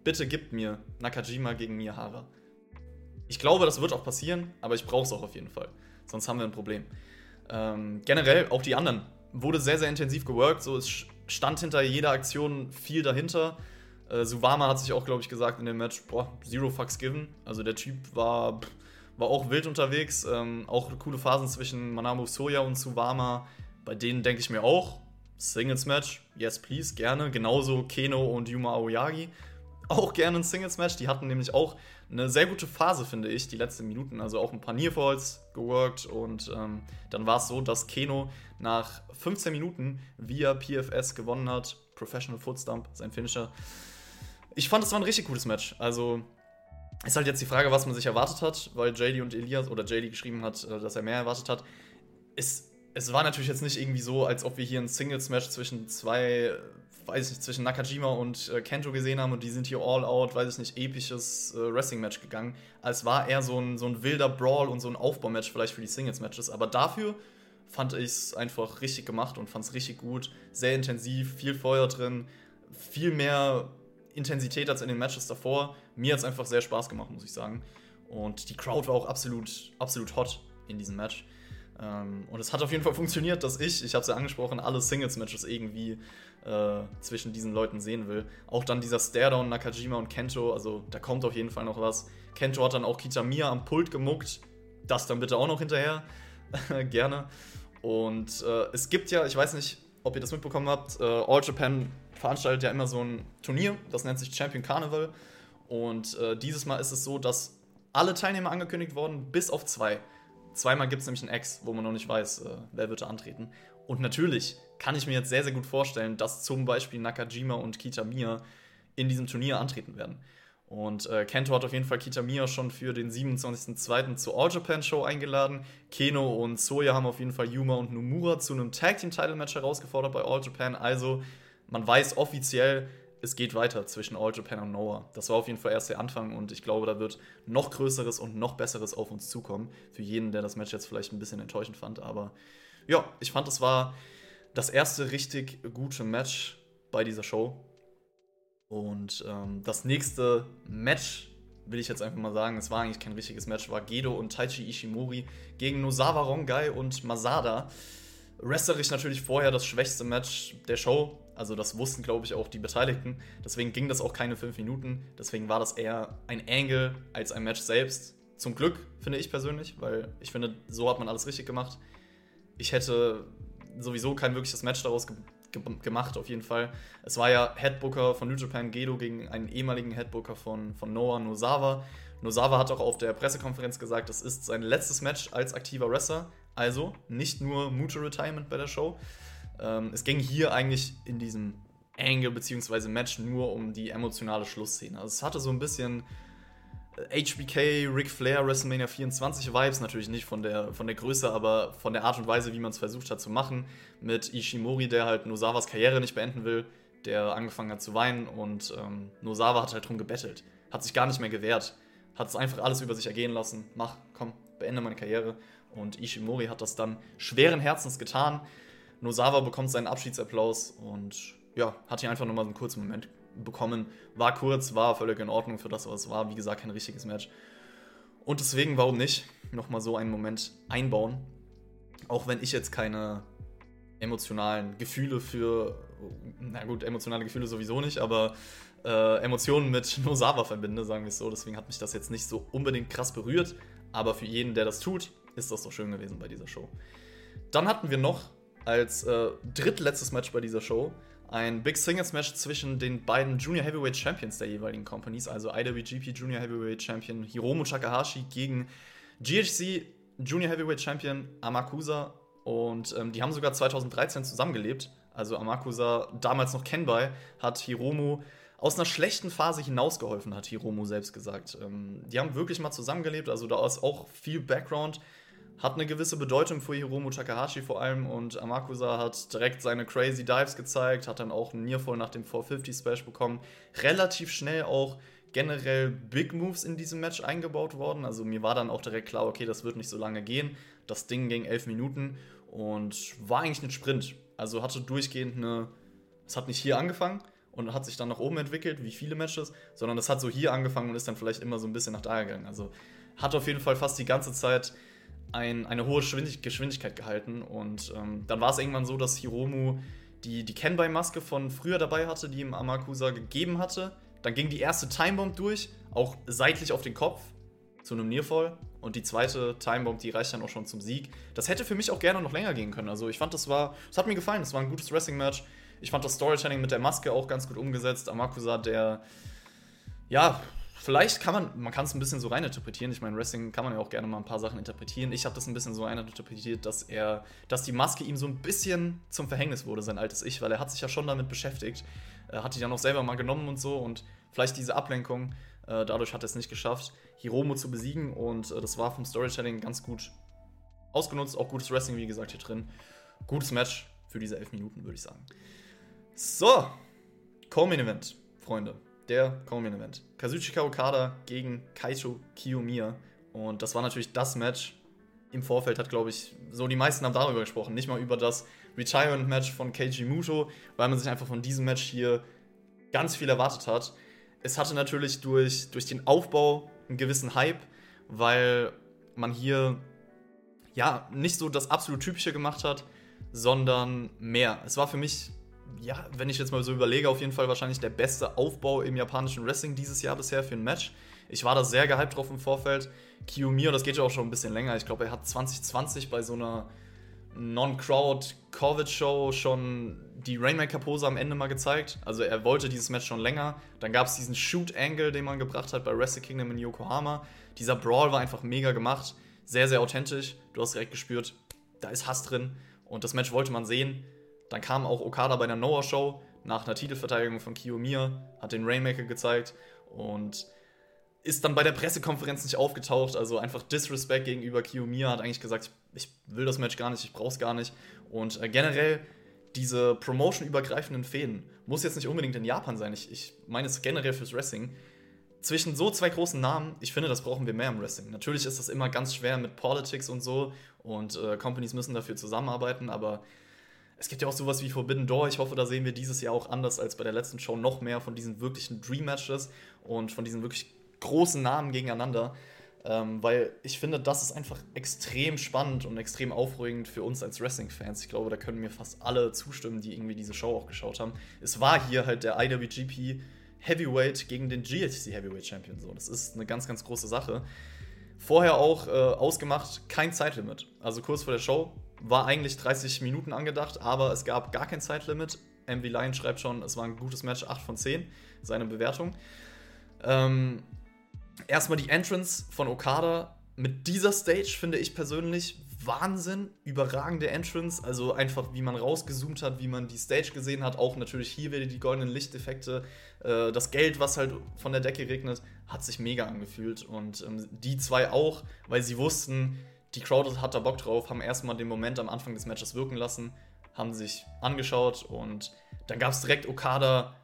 Bitte gib mir Nakajima gegen Miyahara. Ich glaube, das wird auch passieren, aber ich brauche es auch auf jeden Fall. Sonst haben wir ein Problem. Ähm, generell, auch die anderen. Wurde sehr, sehr intensiv geworkt. So, es stand hinter jeder Aktion viel dahinter. Äh, Suwama hat sich auch, glaube ich, gesagt in dem Match, boah, zero fucks given. Also der Typ war, war auch wild unterwegs. Ähm, auch coole Phasen zwischen Manamu Soya und Suwama. Bei denen denke ich mir auch, Singles-Match, yes please, gerne. Genauso Keno und Yuma Aoyagi. Auch gerne ein Singles-Match. Die hatten nämlich auch eine sehr gute Phase, finde ich, die letzten Minuten. Also auch ein paar Nearfalls geworkt. Und ähm, dann war es so, dass Keno nach 15 Minuten via PFS gewonnen hat. Professional Footstump, sein Finisher. Ich fand, es war ein richtig gutes Match. Also ist halt jetzt die Frage, was man sich erwartet hat, weil JD und Elias oder JD geschrieben hat, äh, dass er mehr erwartet hat. Es, es war natürlich jetzt nicht irgendwie so, als ob wir hier ein Singles-Match zwischen zwei weiß ich nicht, zwischen Nakajima und äh, Kento gesehen haben und die sind hier all out, weiß ich nicht, episches äh, Wrestling-Match gegangen. Als war eher so ein, so ein wilder Brawl und so ein Aufbaumatch vielleicht für die Singles-Matches. Aber dafür fand ich es einfach richtig gemacht und fand es richtig gut. Sehr intensiv, viel Feuer drin, viel mehr Intensität als in den Matches davor. Mir hat es einfach sehr Spaß gemacht, muss ich sagen. Und die Crowd war auch absolut, absolut hot in diesem Match. Ähm, und es hat auf jeden Fall funktioniert, dass ich, ich habe es ja angesprochen, alle Singles-Matches irgendwie äh, zwischen diesen Leuten sehen will. Auch dann dieser Staredown Nakajima und Kento, also da kommt auf jeden Fall noch was. Kento hat dann auch Kitamiya am Pult gemuckt. Das dann bitte auch noch hinterher. Gerne. Und äh, es gibt ja, ich weiß nicht, ob ihr das mitbekommen habt, äh, All Japan veranstaltet ja immer so ein Turnier, das nennt sich Champion Carnival. Und äh, dieses Mal ist es so, dass alle Teilnehmer angekündigt wurden, bis auf zwei. Zweimal gibt es nämlich ein Ex, wo man noch nicht weiß, äh, wer wird da antreten. Und natürlich kann ich mir jetzt sehr, sehr gut vorstellen, dass zum Beispiel Nakajima und Kitamiya in diesem Turnier antreten werden. Und äh, Kento hat auf jeden Fall Kitamiya schon für den 27.02. zur All Japan Show eingeladen. Keno und Soya haben auf jeden Fall Yuma und Nomura zu einem Tag Team Title Match herausgefordert bei All Japan. Also man weiß offiziell, es geht weiter zwischen All Japan und Noah. Das war auf jeden Fall erst der Anfang und ich glaube, da wird noch Größeres und noch Besseres auf uns zukommen. Für jeden, der das Match jetzt vielleicht ein bisschen enttäuschend fand. Aber ja, ich fand, es war das erste richtig gute Match bei dieser Show. Und ähm, das nächste Match, will ich jetzt einfach mal sagen, es war eigentlich kein richtiges Match, war Gedo und Taichi Ishimori gegen Nozawa Rongai und Masada. Wrestlerisch natürlich vorher das schwächste Match der Show. Also das wussten, glaube ich, auch die Beteiligten. Deswegen ging das auch keine fünf Minuten. Deswegen war das eher ein Angle als ein Match selbst. Zum Glück, finde ich persönlich, weil ich finde, so hat man alles richtig gemacht. Ich hätte sowieso kein wirkliches Match daraus ge ge gemacht, auf jeden Fall. Es war ja Headbooker von New Japan Gedo gegen einen ehemaligen Headbooker von, von Noah Nozawa. Nozawa hat auch auf der Pressekonferenz gesagt, es ist sein letztes Match als aktiver Wrestler. Also nicht nur Mutual Retirement bei der Show. Ähm, es ging hier eigentlich in diesem Angle bzw. Match nur um die emotionale Schlussszene. Also es hatte so ein bisschen HBK, Ric Flair, WrestleMania 24 Vibes, natürlich nicht von der, von der Größe, aber von der Art und Weise, wie man es versucht hat zu machen. Mit Ishimori, der halt Nosawas Karriere nicht beenden will, der angefangen hat zu weinen und ähm, Nosawa hat halt drum gebettelt. Hat sich gar nicht mehr gewehrt. Hat es einfach alles über sich ergehen lassen. Mach, komm, beende meine Karriere. Und Ishimori hat das dann schweren Herzens getan. Nosawa bekommt seinen Abschiedsapplaus und ja, hat hier einfach nochmal einen kurzen Moment bekommen. War kurz, war völlig in Ordnung für das, was es war. Wie gesagt, kein richtiges Match. Und deswegen, warum nicht, nochmal so einen Moment einbauen. Auch wenn ich jetzt keine emotionalen Gefühle für na gut, emotionale Gefühle sowieso nicht, aber äh, Emotionen mit Nosawa verbinde, sagen wir es so. Deswegen hat mich das jetzt nicht so unbedingt krass berührt. Aber für jeden, der das tut, ist das doch schön gewesen bei dieser Show. Dann hatten wir noch als äh, drittletztes Match bei dieser Show ein Big Singles Match zwischen den beiden Junior Heavyweight Champions der jeweiligen Companies, also IWGP Junior Heavyweight Champion Hiromu Takahashi gegen GHC Junior Heavyweight Champion Amakusa. Und ähm, die haben sogar 2013 zusammengelebt. Also Amakusa, damals noch Kenbai, hat Hiromu aus einer schlechten Phase hinausgeholfen, hat Hiromu selbst gesagt. Ähm, die haben wirklich mal zusammengelebt, also da ist auch viel Background hat eine gewisse Bedeutung für Hiromu Takahashi vor allem und Amakusa hat direkt seine Crazy Dives gezeigt, hat dann auch einen Nearfall nach dem 450 Splash bekommen. Relativ schnell auch generell Big Moves in diesem Match eingebaut worden. Also mir war dann auch direkt klar, okay, das wird nicht so lange gehen. Das Ding ging elf Minuten und war eigentlich ein Sprint. Also hatte durchgehend eine. Es hat nicht hier angefangen und hat sich dann nach oben entwickelt, wie viele Matches, sondern es hat so hier angefangen und ist dann vielleicht immer so ein bisschen nach da gegangen. Also hat auf jeden Fall fast die ganze Zeit ein, eine hohe Geschwindigkeit gehalten. Und ähm, dann war es irgendwann so, dass Hiromu die, die Kenbai-Maske von früher dabei hatte, die ihm Amakusa gegeben hatte. Dann ging die erste Timebomb durch, auch seitlich auf den Kopf zu einem Nearfall. Und die zweite Timebomb, die reicht dann auch schon zum Sieg. Das hätte für mich auch gerne noch länger gehen können. Also ich fand, das war, das hat mir gefallen. Das war ein gutes Wrestling-Match. Ich fand das Storytelling mit der Maske auch ganz gut umgesetzt. Amakusa, der ja, vielleicht kann man, man kann es ein bisschen so reininterpretieren. Ich meine, Wrestling kann man ja auch gerne mal ein paar Sachen interpretieren. Ich habe das ein bisschen so reininterpretiert, dass er, dass die Maske ihm so ein bisschen zum Verhängnis wurde, sein altes Ich, weil er hat sich ja schon damit beschäftigt. Er hat die dann auch selber mal genommen und so und vielleicht diese Ablenkung, äh, dadurch hat er es nicht geschafft, Hiromo zu besiegen und äh, das war vom Storytelling ganz gut ausgenutzt. Auch gutes Wrestling, wie gesagt, hier drin. Gutes Match für diese elf Minuten, würde ich sagen. So, Co-Main Event, Freunde der Common Event. Kazuchika Okada gegen Kaito Kiyomiya. Und das war natürlich das Match. Im Vorfeld hat, glaube ich, so die meisten haben darüber gesprochen. Nicht mal über das Retirement-Match von Keiji Muto, weil man sich einfach von diesem Match hier ganz viel erwartet hat. Es hatte natürlich durch, durch den Aufbau einen gewissen Hype, weil man hier ja nicht so das absolut Typische gemacht hat, sondern mehr. Es war für mich ja, wenn ich jetzt mal so überlege, auf jeden Fall wahrscheinlich der beste Aufbau im japanischen Wrestling dieses Jahr bisher für ein Match. Ich war da sehr gehypt drauf im Vorfeld. Kiyomiya, das geht ja auch schon ein bisschen länger. Ich glaube, er hat 2020 bei so einer Non-Crowd-Covid-Show schon die Rainmaker-Pose am Ende mal gezeigt. Also er wollte dieses Match schon länger. Dann gab es diesen Shoot-Angle, den man gebracht hat bei Wrestle Kingdom in Yokohama. Dieser Brawl war einfach mega gemacht. Sehr, sehr authentisch. Du hast direkt gespürt, da ist Hass drin. Und das Match wollte man sehen. Dann kam auch Okada bei der Noah-Show nach einer Titelverteidigung von Kiyomiya, hat den Rainmaker gezeigt und ist dann bei der Pressekonferenz nicht aufgetaucht. Also einfach Disrespect gegenüber Kiyomiya, hat eigentlich gesagt, ich will das Match gar nicht, ich brauch's gar nicht. Und äh, generell diese promotion-übergreifenden Fäden muss jetzt nicht unbedingt in Japan sein. Ich, ich meine es generell fürs Wrestling. Zwischen so zwei großen Namen, ich finde, das brauchen wir mehr im Wrestling. Natürlich ist das immer ganz schwer mit Politics und so und äh, Companies müssen dafür zusammenarbeiten, aber es gibt ja auch sowas wie Forbidden Door. Ich hoffe, da sehen wir dieses Jahr auch anders als bei der letzten Show noch mehr von diesen wirklichen Dream Matches und von diesen wirklich großen Namen gegeneinander. Ähm, weil ich finde, das ist einfach extrem spannend und extrem aufregend für uns als Wrestling-Fans. Ich glaube, da können mir fast alle zustimmen, die irgendwie diese Show auch geschaut haben. Es war hier halt der IWGP Heavyweight gegen den GHC Heavyweight Champion. So, das ist eine ganz, ganz große Sache. Vorher auch äh, ausgemacht, kein Zeitlimit. Also kurz vor der Show war eigentlich 30 Minuten angedacht, aber es gab gar kein Zeitlimit. MV Lion schreibt schon, es war ein gutes Match, 8 von 10, seine Bewertung. Ähm, erstmal die Entrance von Okada. Mit dieser Stage finde ich persönlich Wahnsinn, überragende Entrance. Also einfach, wie man rausgezoomt hat, wie man die Stage gesehen hat. Auch natürlich hier wieder die goldenen Lichteffekte. Äh, das Geld, was halt von der Decke regnet, hat sich mega angefühlt. Und ähm, die zwei auch, weil sie wussten, die Crowd hat da Bock drauf, haben erstmal den Moment am Anfang des Matches wirken lassen, haben sich angeschaut und dann gab es direkt Okada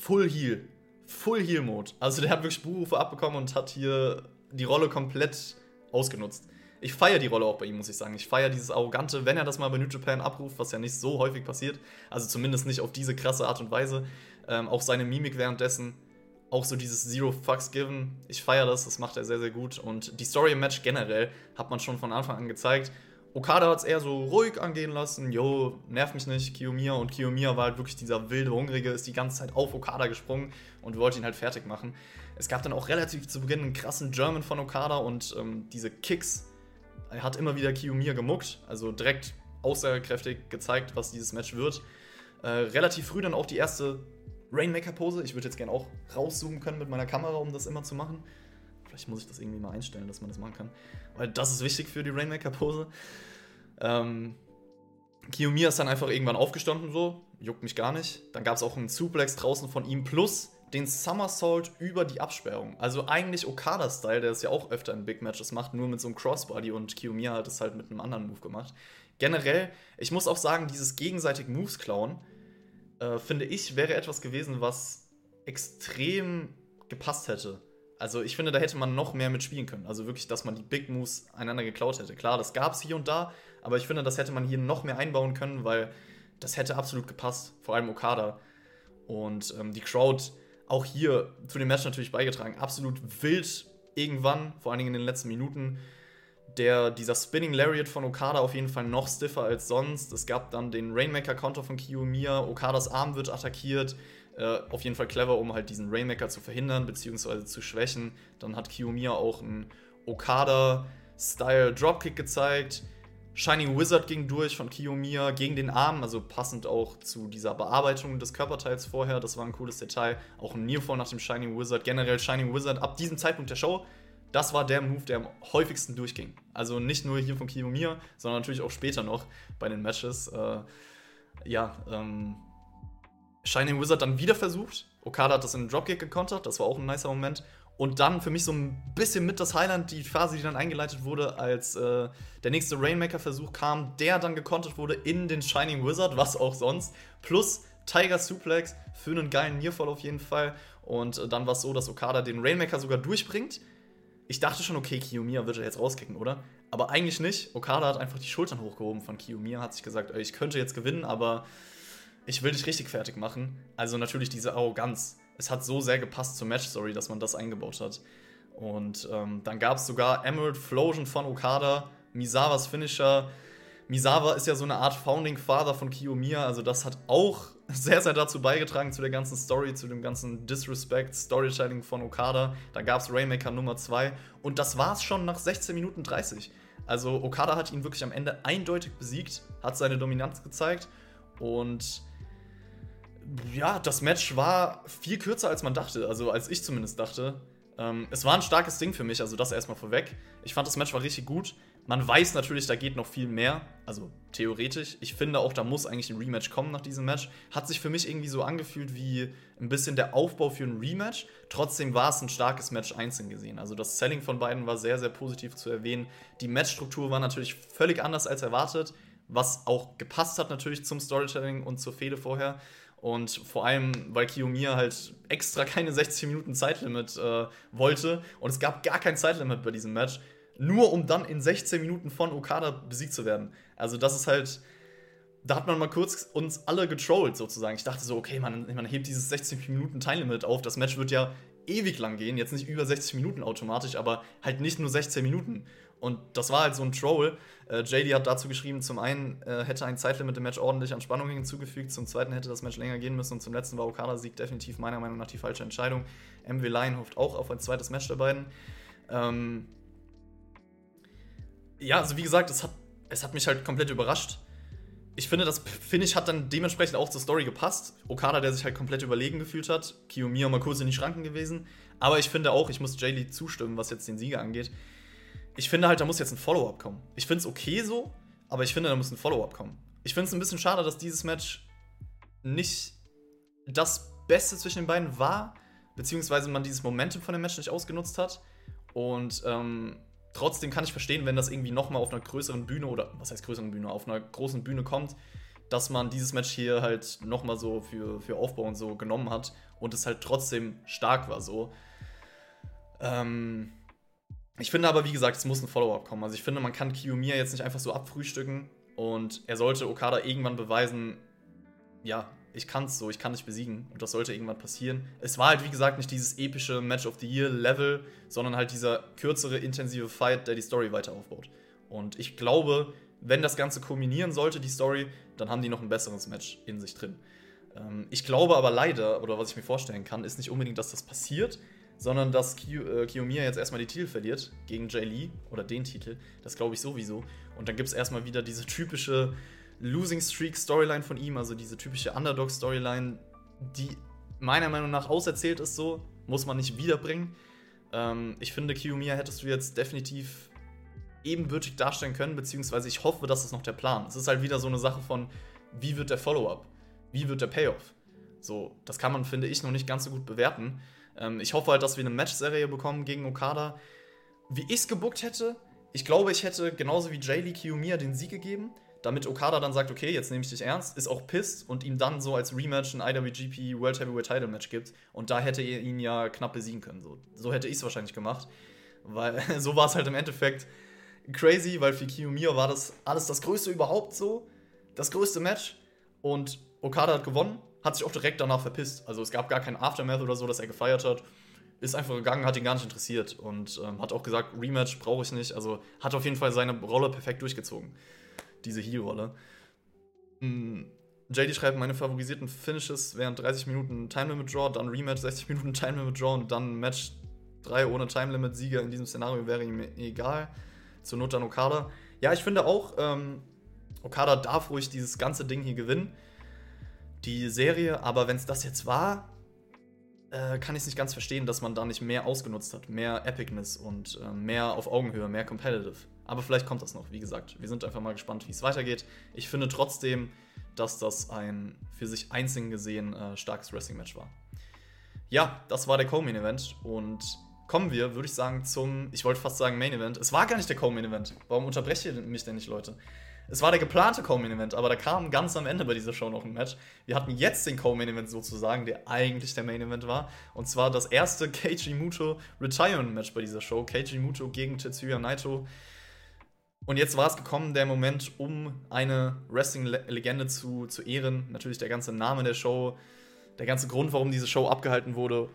Full Heal. Full Heal Mode. Also der hat wirklich Buchrufe abbekommen und hat hier die Rolle komplett ausgenutzt. Ich feiere die Rolle auch bei ihm, muss ich sagen. Ich feiere dieses Arrogante, wenn er das mal bei New Japan abruft, was ja nicht so häufig passiert. Also zumindest nicht auf diese krasse Art und Weise. Ähm, auch seine Mimik währenddessen auch so dieses Zero Fucks Given, ich feiere das, das macht er sehr, sehr gut. Und die Story im Match generell hat man schon von Anfang an gezeigt. Okada hat es eher so ruhig angehen lassen, yo, nerv mich nicht, Kiyomiya. Und Kiyomiya war halt wirklich dieser wilde, hungrige, ist die ganze Zeit auf Okada gesprungen und wollte ihn halt fertig machen. Es gab dann auch relativ zu Beginn einen krassen German von Okada und ähm, diese Kicks, er hat immer wieder Kiyomiya gemuckt, also direkt aussagekräftig gezeigt, was dieses Match wird. Äh, relativ früh dann auch die erste Rainmaker-Pose. Ich würde jetzt gerne auch rauszoomen können mit meiner Kamera, um das immer zu machen. Vielleicht muss ich das irgendwie mal einstellen, dass man das machen kann. Weil das ist wichtig für die Rainmaker-Pose. Ähm, Kiyomiya ist dann einfach irgendwann aufgestanden, so. Juckt mich gar nicht. Dann gab es auch einen Suplex draußen von ihm plus den Somersault über die Absperrung. Also eigentlich Okada-Style, der es ja auch öfter in Big Matches macht, nur mit so einem Crossbody und Kiyomiya hat es halt mit einem anderen Move gemacht. Generell, ich muss auch sagen, dieses gegenseitig Moves klauen, äh, finde ich, wäre etwas gewesen, was extrem gepasst hätte. Also ich finde, da hätte man noch mehr mitspielen können. Also wirklich, dass man die Big Moves einander geklaut hätte. Klar, das gab es hier und da, aber ich finde, das hätte man hier noch mehr einbauen können, weil das hätte absolut gepasst. Vor allem Okada. Und ähm, die Crowd auch hier zu dem Match natürlich beigetragen. Absolut wild irgendwann, vor allen Dingen in den letzten Minuten. Der, dieser Spinning Lariat von Okada auf jeden Fall noch stiffer als sonst. Es gab dann den Rainmaker-Konter von Kiyomiya. Okadas Arm wird attackiert. Äh, auf jeden Fall clever, um halt diesen Rainmaker zu verhindern bzw. zu schwächen. Dann hat Kiyomiya auch einen Okada-Style Dropkick gezeigt. Shining Wizard ging durch von Kiyomiya gegen den Arm, also passend auch zu dieser Bearbeitung des Körperteils vorher. Das war ein cooles Detail. Auch ein Nearfall nach dem Shining Wizard. Generell Shining Wizard ab diesem Zeitpunkt der Show, das war der Move, der am häufigsten durchging. Also nicht nur hier von Kiyomiya, sondern natürlich auch später noch bei den Matches. Äh, ja, ähm, Shining Wizard dann wieder versucht. Okada hat das in einen Dropkick gekontert, das war auch ein nicer Moment. Und dann für mich so ein bisschen mit das Highlight, die Phase, die dann eingeleitet wurde, als äh, der nächste Rainmaker-Versuch kam, der dann gekontert wurde in den Shining Wizard, was auch sonst. Plus Tiger Suplex für einen geilen Nearfall auf jeden Fall. Und äh, dann war es so, dass Okada den Rainmaker sogar durchbringt. Ich dachte schon, okay, Kiyomiya wird er jetzt rauskicken, oder? Aber eigentlich nicht. Okada hat einfach die Schultern hochgehoben von Kiyomiya, hat sich gesagt, ich könnte jetzt gewinnen, aber ich will dich richtig fertig machen. Also natürlich diese Arroganz. Es hat so sehr gepasst zur Match-Story, dass man das eingebaut hat. Und ähm, dann gab es sogar Emerald Flosion von Okada, Misawas Finisher. Misawa ist ja so eine Art Founding Father von Kiyomiya, also das hat auch sehr, sehr dazu beigetragen zu der ganzen Story, zu dem ganzen Disrespect, Storytelling von Okada. Da gab es Rainmaker Nummer 2 und das war es schon nach 16 Minuten 30. Also Okada hat ihn wirklich am Ende eindeutig besiegt, hat seine Dominanz gezeigt und ja, das Match war viel kürzer, als man dachte. Also, als ich zumindest dachte. Ähm, es war ein starkes Ding für mich, also das erstmal vorweg. Ich fand, das Match war richtig gut. Man weiß natürlich, da geht noch viel mehr. Also, theoretisch. Ich finde auch, da muss eigentlich ein Rematch kommen nach diesem Match. Hat sich für mich irgendwie so angefühlt wie ein bisschen der Aufbau für ein Rematch. Trotzdem war es ein starkes Match einzeln gesehen. Also, das Selling von beiden war sehr, sehr positiv zu erwähnen. Die Matchstruktur war natürlich völlig anders als erwartet. Was auch gepasst hat natürlich zum Storytelling und zur Fehde vorher. Und vor allem, weil Kiyomiya halt extra keine 60 Minuten Zeitlimit äh, wollte. Und es gab gar kein Zeitlimit bei diesem Match. Nur um dann in 16 Minuten von Okada besiegt zu werden. Also, das ist halt. Da hat man mal kurz uns alle getrollt, sozusagen. Ich dachte so, okay, man, man hebt dieses 60 Minuten Timelimit auf. Das Match wird ja ewig lang gehen. Jetzt nicht über 60 Minuten automatisch, aber halt nicht nur 16 Minuten. Und das war halt so ein Troll. Äh, JD hat dazu geschrieben, zum einen äh, hätte ein Zeitlimit im Match ordentlich an Spannung hinzugefügt, zum zweiten hätte das Match länger gehen müssen und zum letzten war Okada-Sieg definitiv meiner Meinung nach die falsche Entscheidung. MW Lion hofft auch auf ein zweites Match der beiden. Ähm ja, also wie gesagt, es hat, es hat mich halt komplett überrascht. Ich finde, das Finish hat dann dementsprechend auch zur Story gepasst. Okada, der sich halt komplett überlegen gefühlt hat. Kiyomiya mal kurz in die Schranken gewesen. Aber ich finde auch, ich muss JD zustimmen, was jetzt den Sieger angeht ich finde halt, da muss jetzt ein Follow-up kommen. Ich finde es okay so, aber ich finde, da muss ein Follow-up kommen. Ich finde es ein bisschen schade, dass dieses Match nicht das Beste zwischen den beiden war, beziehungsweise man dieses Momentum von dem Match nicht ausgenutzt hat. Und ähm, trotzdem kann ich verstehen, wenn das irgendwie nochmal auf einer größeren Bühne oder was heißt größeren Bühne, auf einer großen Bühne kommt, dass man dieses Match hier halt nochmal so für, für Aufbau und so genommen hat und es halt trotzdem stark war so. Ähm, ich finde aber, wie gesagt, es muss ein Follow-up kommen. Also ich finde, man kann Kiyomiya jetzt nicht einfach so abfrühstücken und er sollte Okada irgendwann beweisen, ja, ich kann es so, ich kann dich besiegen und das sollte irgendwann passieren. Es war halt, wie gesagt, nicht dieses epische Match of the Year Level, sondern halt dieser kürzere, intensive Fight, der die Story weiter aufbaut. Und ich glaube, wenn das Ganze kulminieren sollte, die Story, dann haben die noch ein besseres Match in sich drin. Ähm, ich glaube aber leider, oder was ich mir vorstellen kann, ist nicht unbedingt, dass das passiert, sondern dass äh, Kiyomiya jetzt erstmal die Titel verliert gegen Jay Lee oder den Titel. Das glaube ich sowieso. Und dann gibt es erstmal wieder diese typische Losing Streak Storyline von ihm, also diese typische Underdog Storyline, die meiner Meinung nach auserzählt ist so, muss man nicht wiederbringen. Ähm, ich finde, Kiyomiya hättest du jetzt definitiv ebenbürtig darstellen können, beziehungsweise ich hoffe, das ist noch der Plan. Es ist halt wieder so eine Sache von, wie wird der Follow-up? Wie wird der Payoff? So, das kann man, finde ich, noch nicht ganz so gut bewerten. Ähm, ich hoffe halt, dass wir eine Match-Serie bekommen gegen Okada. Wie ich es gebuckt hätte, ich glaube, ich hätte genauso wie Jay Lee Kiyomiya den Sieg gegeben, damit Okada dann sagt, okay, jetzt nehme ich dich ernst, ist auch pisst und ihm dann so als Rematch ein IWGP World Heavyweight Title Match gibt. Und da hätte er ihn ja knapp besiegen können. So, so hätte ich es wahrscheinlich gemacht. Weil so war es halt im Endeffekt crazy, weil für Kiyomiya war das alles das Größte überhaupt so. Das größte Match. Und Okada hat gewonnen, hat sich auch direkt danach verpisst. Also es gab gar kein Aftermath oder so, dass er gefeiert hat. Ist einfach gegangen, hat ihn gar nicht interessiert und ähm, hat auch gesagt, Rematch brauche ich nicht. Also hat auf jeden Fall seine Rolle perfekt durchgezogen. Diese Heel-Rolle. Mhm. JD schreibt, meine favorisierten Finishes wären 30 Minuten Time Limit Draw, dann Rematch 60 Minuten Time Limit Draw und dann Match 3 ohne Time Limit Sieger in diesem Szenario wäre ihm egal. Zur Not dann Okada. Ja, ich finde auch, ähm, Okada darf ruhig dieses ganze Ding hier gewinnen. Die Serie, aber wenn es das jetzt war, äh, kann ich es nicht ganz verstehen, dass man da nicht mehr ausgenutzt hat. Mehr Epicness und äh, mehr auf Augenhöhe, mehr Competitive. Aber vielleicht kommt das noch, wie gesagt. Wir sind einfach mal gespannt, wie es weitergeht. Ich finde trotzdem, dass das ein für sich einzeln gesehen äh, starkes Wrestling-Match war. Ja, das war der Co-Main-Event und kommen wir, würde ich sagen, zum, ich wollte fast sagen Main Event. Es war gar nicht der Co-Main Event. Warum unterbreche ich mich denn nicht, Leute? Es war der geplante Co-Main Event, aber da kam ganz am Ende bei dieser Show noch ein Match. Wir hatten jetzt den Co-Main Event sozusagen, der eigentlich der Main Event war. Und zwar das erste Keiji Muto Retirement Match bei dieser Show. Keiji Muto gegen Tetsuya Naito. Und jetzt war es gekommen, der Moment, um eine Wrestling-Legende zu, zu ehren. Natürlich der ganze Name der Show, der ganze Grund, warum diese Show abgehalten wurde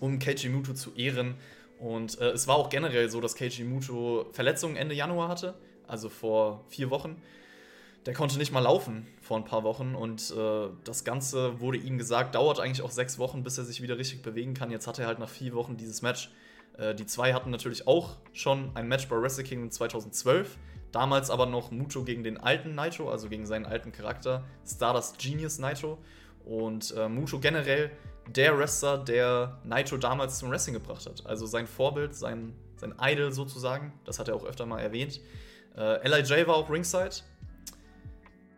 um Keiji Muto zu ehren. Und äh, es war auch generell so, dass Keiji Muto Verletzungen Ende Januar hatte, also vor vier Wochen. Der konnte nicht mal laufen vor ein paar Wochen und äh, das Ganze wurde ihm gesagt, dauert eigentlich auch sechs Wochen, bis er sich wieder richtig bewegen kann. Jetzt hat er halt nach vier Wochen dieses Match. Äh, die zwei hatten natürlich auch schon ein Match bei Wrestle Kingdom 2012. Damals aber noch Muto gegen den alten Naito, also gegen seinen alten Charakter, Stardust Genius Naito. Und äh, Muto generell der Wrestler, der Naito damals zum Wrestling gebracht hat. Also sein Vorbild, sein, sein Idol sozusagen. Das hat er auch öfter mal erwähnt. Äh, LIJ war auch Ringside.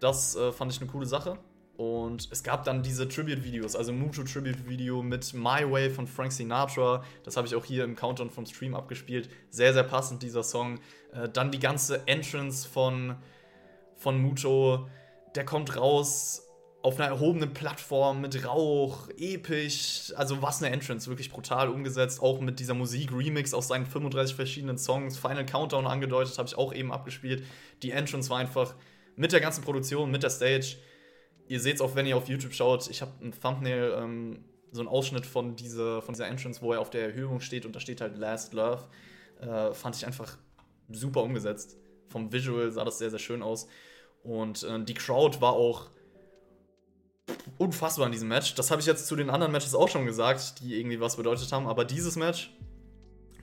Das äh, fand ich eine coole Sache. Und es gab dann diese Tribute-Videos, also Mucho Tribute-Video mit My Way von Frank Sinatra. Das habe ich auch hier im Countdown vom Stream abgespielt. Sehr, sehr passend, dieser Song. Äh, dann die ganze Entrance von, von Mucho. Der kommt raus auf einer erhobenen Plattform mit Rauch, episch. Also was eine Entrance, wirklich brutal umgesetzt. Auch mit dieser Musik-Remix aus seinen 35 verschiedenen Songs. Final Countdown angedeutet, habe ich auch eben abgespielt. Die Entrance war einfach mit der ganzen Produktion, mit der Stage. Ihr seht es auch, wenn ihr auf YouTube schaut. Ich habe ein Thumbnail, ähm, so einen Ausschnitt von dieser, von dieser Entrance, wo er auf der Erhöhung steht und da steht halt Last Love. Äh, fand ich einfach super umgesetzt. Vom Visual sah das sehr, sehr schön aus. Und äh, die Crowd war auch unfassbar in diesem Match. Das habe ich jetzt zu den anderen Matches auch schon gesagt, die irgendwie was bedeutet haben. Aber dieses Match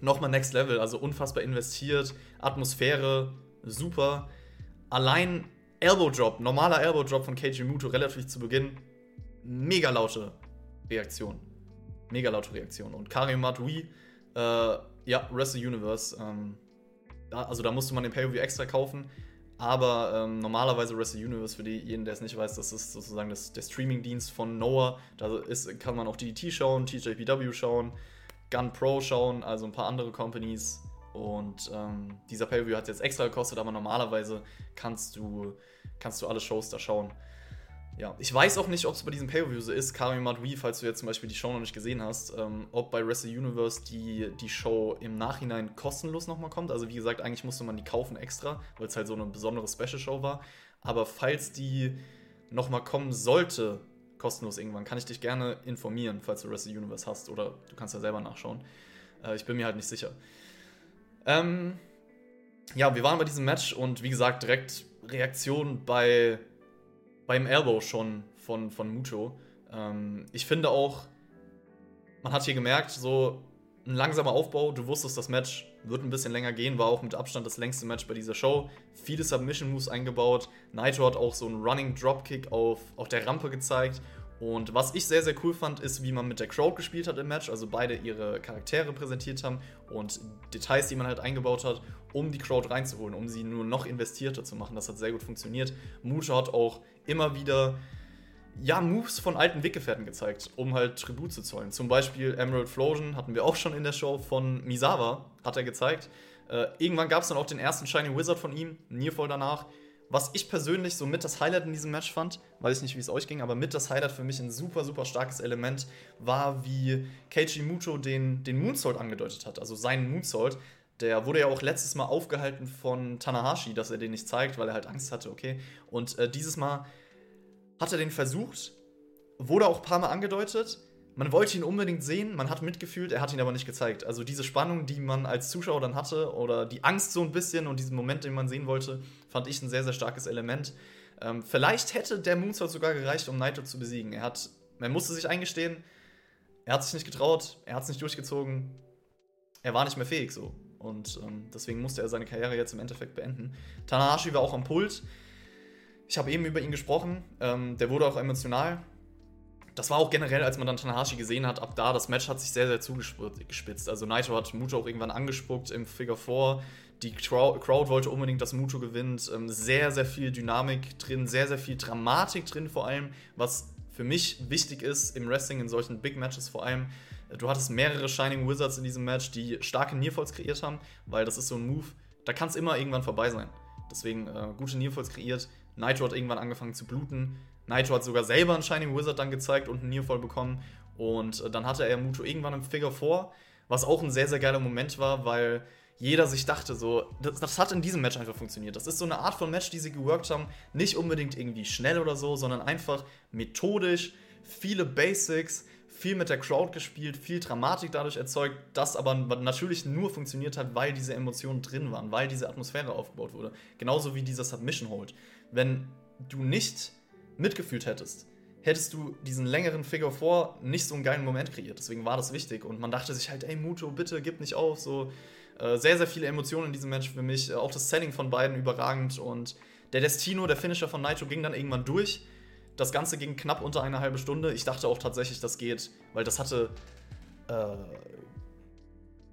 nochmal Next Level. Also unfassbar investiert, Atmosphäre super. Allein Elbow Drop, normaler Elbow Drop von Keiji Muto relativ zu Beginn. Mega laute Reaktion. Mega laute Reaktion. Und Karim Matui, äh, ja, Wrestle Universe. Ähm, da, also da musste man den Pay-Per-View extra kaufen. Aber ähm, normalerweise Wrestle Universe, für jeden, der es nicht weiß, das ist sozusagen das, der Streaming-Dienst von Noah. Da ist, kann man auch DDT schauen, TJPW schauen, Gun Pro schauen, also ein paar andere Companies. Und ähm, dieser Pay-Per-View hat jetzt extra gekostet, aber normalerweise kannst du, kannst du alle Shows da schauen. Ja, ich weiß auch nicht, ob es bei diesem Pay-Per-View so ist, Karim Madoui, falls du jetzt zum Beispiel die Show noch nicht gesehen hast, ähm, ob bei Wrestle Universe die, die Show im Nachhinein kostenlos nochmal kommt. Also wie gesagt, eigentlich musste man die kaufen extra, weil es halt so eine besondere Special-Show war. Aber falls die nochmal kommen sollte, kostenlos irgendwann, kann ich dich gerne informieren, falls du Wrestle Universe hast oder du kannst ja selber nachschauen. Äh, ich bin mir halt nicht sicher. Ähm, ja, wir waren bei diesem Match und wie gesagt, direkt Reaktion bei, beim Elbow schon von, von Mucho. Ähm, ich finde auch, man hat hier gemerkt, so ein langsamer Aufbau. Du wusstest, das Match wird ein bisschen länger gehen, war auch mit Abstand das längste Match bei dieser Show. Viele Submission Moves eingebaut. Nitro hat auch so einen Running Dropkick auf, auf der Rampe gezeigt. Und was ich sehr, sehr cool fand, ist, wie man mit der Crowd gespielt hat im Match. Also beide ihre Charaktere präsentiert haben und Details, die man halt eingebaut hat, um die Crowd reinzuholen, um sie nur noch investierter zu machen. Das hat sehr gut funktioniert. Mucho hat auch immer wieder ja, Moves von alten Weggefährten gezeigt, um halt Tribut zu zollen. Zum Beispiel Emerald Flosion hatten wir auch schon in der Show von Misawa, hat er gezeigt. Äh, irgendwann gab es dann auch den ersten Shining Wizard von ihm, Nearfall danach. Was ich persönlich so mit das Highlight in diesem Match fand, weiß ich nicht, wie es euch ging, aber mit das Highlight für mich ein super, super starkes Element war, wie Keiji Muto den, den Moonsault angedeutet hat, also seinen Moonsault. Der wurde ja auch letztes Mal aufgehalten von Tanahashi, dass er den nicht zeigt, weil er halt Angst hatte, okay. Und äh, dieses Mal hat er den versucht, wurde auch ein paar Mal angedeutet. Man wollte ihn unbedingt sehen, man hat mitgefühlt, er hat ihn aber nicht gezeigt. Also diese Spannung, die man als Zuschauer dann hatte, oder die Angst so ein bisschen und diesen Moment, den man sehen wollte, fand ich ein sehr, sehr starkes Element. Ähm, vielleicht hätte der Moonsault sogar gereicht, um Naito zu besiegen. Er, hat, er musste sich eingestehen, er hat sich nicht getraut, er hat es nicht durchgezogen, er war nicht mehr fähig so. Und ähm, deswegen musste er seine Karriere jetzt im Endeffekt beenden. Tanahashi war auch am Pult. Ich habe eben über ihn gesprochen. Ähm, der wurde auch emotional. Das war auch generell, als man dann Tanahashi gesehen hat, ab da, das Match hat sich sehr, sehr zugespitzt. Also Naito hat Muto auch irgendwann angespuckt im Figure 4. Die Crowd wollte unbedingt, dass Muto gewinnt. Ähm, sehr, sehr viel Dynamik drin, sehr, sehr viel Dramatik drin vor allem, was für mich wichtig ist im Wrestling, in solchen Big Matches vor allem. Du hattest mehrere Shining Wizards in diesem Match, die starke Nearfalls kreiert haben, weil das ist so ein Move, da kann es immer irgendwann vorbei sein. Deswegen äh, gute Nearfalls kreiert, Nitro hat irgendwann angefangen zu bluten. Nitro hat sogar selber einen Shining Wizard dann gezeigt und einen Nearfall bekommen. Und äh, dann hatte er Muto irgendwann im Figure 4, was auch ein sehr, sehr geiler Moment war, weil jeder sich dachte, so, das, das, hat in diesem Match einfach funktioniert. Das ist so eine Art von Match, die sie geworkt haben. Nicht unbedingt irgendwie schnell oder so, sondern einfach methodisch, viele Basics, viel mit der Crowd gespielt, viel Dramatik dadurch erzeugt, das aber natürlich nur funktioniert hat, weil diese Emotionen drin waren, weil diese Atmosphäre aufgebaut wurde. Genauso wie dieser Submission Hold wenn du nicht mitgefühlt hättest, hättest du diesen längeren Figure 4 nicht so einen geilen Moment kreiert. Deswegen war das wichtig. Und man dachte sich halt, ey Muto, bitte gib nicht auf. So sehr, sehr viele Emotionen in diesem Match für mich. Äh, auch das Setting von beiden überragend. Und der Destino, der Finisher von Naito, ging dann irgendwann durch. Das Ganze ging knapp unter eine halbe Stunde. Ich dachte auch tatsächlich, das geht, weil das hatte äh,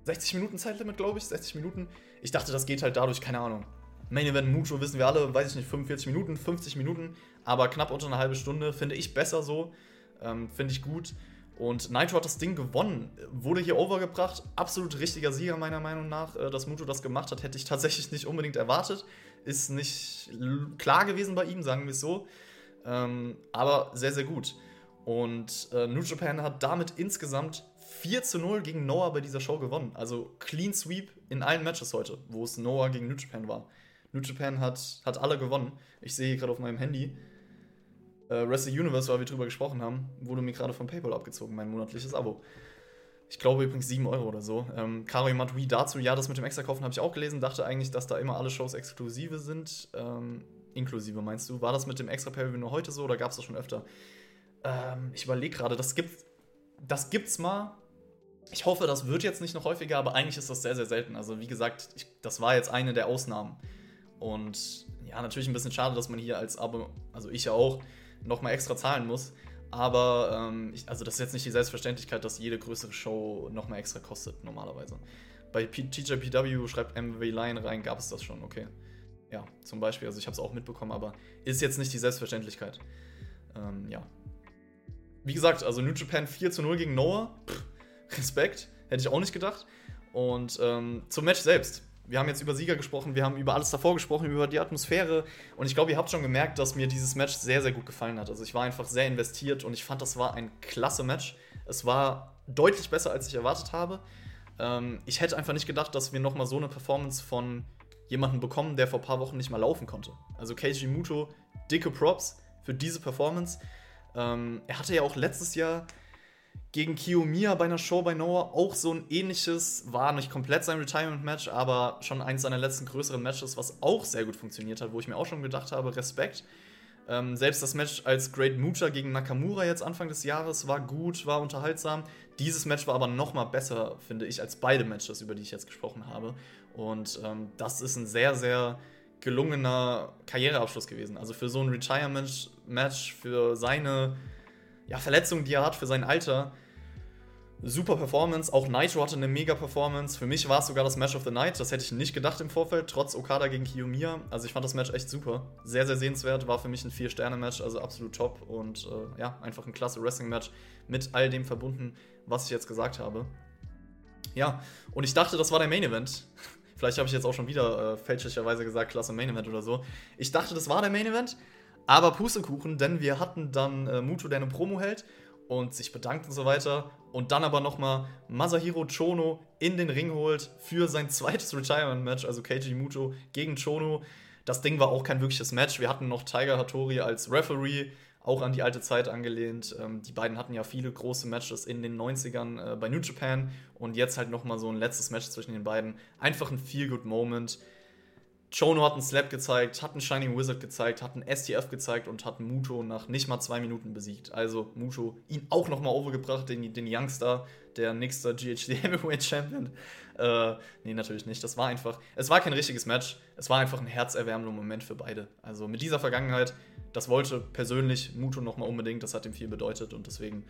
60 Minuten Zeitlimit, glaube ich. 60 Minuten. Ich dachte, das geht halt dadurch, keine Ahnung, Main Event Mucho wissen wir alle, weiß ich nicht, 45 Minuten, 50 Minuten, aber knapp unter eine halbe Stunde finde ich besser so, ähm, finde ich gut. Und Nitro hat das Ding gewonnen, wurde hier overgebracht. Absolut richtiger Sieger meiner Meinung nach. Äh, dass Muto das gemacht hat, hätte ich tatsächlich nicht unbedingt erwartet. Ist nicht klar gewesen bei ihm, sagen wir es so. Ähm, aber sehr, sehr gut. Und äh, New Japan hat damit insgesamt 4 zu 0 gegen Noah bei dieser Show gewonnen. Also Clean Sweep in allen Matches heute, wo es Noah gegen New Japan war. New Japan hat, hat alle gewonnen. Ich sehe gerade auf meinem Handy. Äh, Wrestle Universe, weil wir drüber gesprochen haben, wurde mir gerade von PayPal abgezogen, mein monatliches Abo. Ich glaube übrigens 7 Euro oder so. Ähm, Kari Matui dazu, ja, das mit dem Extra-Kaufen habe ich auch gelesen. Dachte eigentlich, dass da immer alle Shows exklusive sind. Ähm, inklusive meinst du? War das mit dem extra pay nur heute so oder gab es das schon öfter? Ähm, ich überlege gerade, das gibt das gibt's mal. Ich hoffe, das wird jetzt nicht noch häufiger, aber eigentlich ist das sehr, sehr selten. Also, wie gesagt, ich, das war jetzt eine der Ausnahmen. Und ja, natürlich ein bisschen schade, dass man hier als Abo, also ich ja auch, nochmal extra zahlen muss. Aber ähm, ich, also das ist jetzt nicht die Selbstverständlichkeit, dass jede größere Show nochmal extra kostet, normalerweise. Bei TJPW schreibt MW Lion rein, gab es das schon, okay. Ja, zum Beispiel, also ich habe es auch mitbekommen, aber ist jetzt nicht die Selbstverständlichkeit. Ähm, ja. Wie gesagt, also New Japan 4 zu 0 gegen Noah, Pff, Respekt, hätte ich auch nicht gedacht. Und ähm, zum Match selbst wir haben jetzt über Sieger gesprochen, wir haben über alles davor gesprochen, über die Atmosphäre. Und ich glaube, ihr habt schon gemerkt, dass mir dieses Match sehr, sehr gut gefallen hat. Also ich war einfach sehr investiert und ich fand, das war ein klasse Match. Es war deutlich besser, als ich erwartet habe. Ähm, ich hätte einfach nicht gedacht, dass wir nochmal so eine Performance von jemandem bekommen, der vor ein paar Wochen nicht mal laufen konnte. Also Keiji Muto, dicke Props für diese Performance. Ähm, er hatte ja auch letztes Jahr gegen Kiyomiya bei einer Show bei Noah auch so ein ähnliches, war nicht komplett sein Retirement-Match, aber schon eins seiner letzten größeren Matches, was auch sehr gut funktioniert hat, wo ich mir auch schon gedacht habe, Respekt. Ähm, selbst das Match als Great Mucha gegen Nakamura jetzt Anfang des Jahres war gut, war unterhaltsam. Dieses Match war aber noch mal besser, finde ich, als beide Matches, über die ich jetzt gesprochen habe. Und ähm, das ist ein sehr, sehr gelungener Karriereabschluss gewesen. Also für so ein Retirement-Match, für seine ja, Verletzung, die er hat, für sein Alter, super Performance. Auch Nitro hatte eine mega Performance. Für mich war es sogar das Match of the Night. Das hätte ich nicht gedacht im Vorfeld, trotz Okada gegen Kiyomiya. Also ich fand das Match echt super. Sehr, sehr sehenswert. War für mich ein Vier-Sterne-Match, also absolut top. Und äh, ja, einfach ein klasse Wrestling-Match mit all dem verbunden, was ich jetzt gesagt habe. Ja, und ich dachte, das war der Main-Event. Vielleicht habe ich jetzt auch schon wieder äh, fälschlicherweise gesagt, klasse Main-Event oder so. Ich dachte, das war der Main-Event. Aber Pustekuchen, denn wir hatten dann äh, Muto, der eine Promo hält und sich bedankt und so weiter. Und dann aber nochmal Masahiro Chono in den Ring holt für sein zweites Retirement-Match, also Keiji Muto gegen Chono. Das Ding war auch kein wirkliches Match. Wir hatten noch Tiger Hattori als Referee, auch an die alte Zeit angelehnt. Ähm, die beiden hatten ja viele große Matches in den 90ern äh, bei New Japan und jetzt halt nochmal so ein letztes Match zwischen den beiden. Einfach ein Feel-Good-Moment. Chono hat einen Slap gezeigt, hat einen Shining Wizard gezeigt, hat einen STF gezeigt und hat Muto nach nicht mal zwei Minuten besiegt. Also Muto ihn auch nochmal overgebracht, den, den Youngster, der nächste GHD Heavyweight Champion. Äh, nee, natürlich nicht. Das war einfach, es war kein richtiges Match. Es war einfach ein herzerwärmender Moment für beide. Also mit dieser Vergangenheit, das wollte persönlich Muto nochmal unbedingt, das hat ihm viel bedeutet und deswegen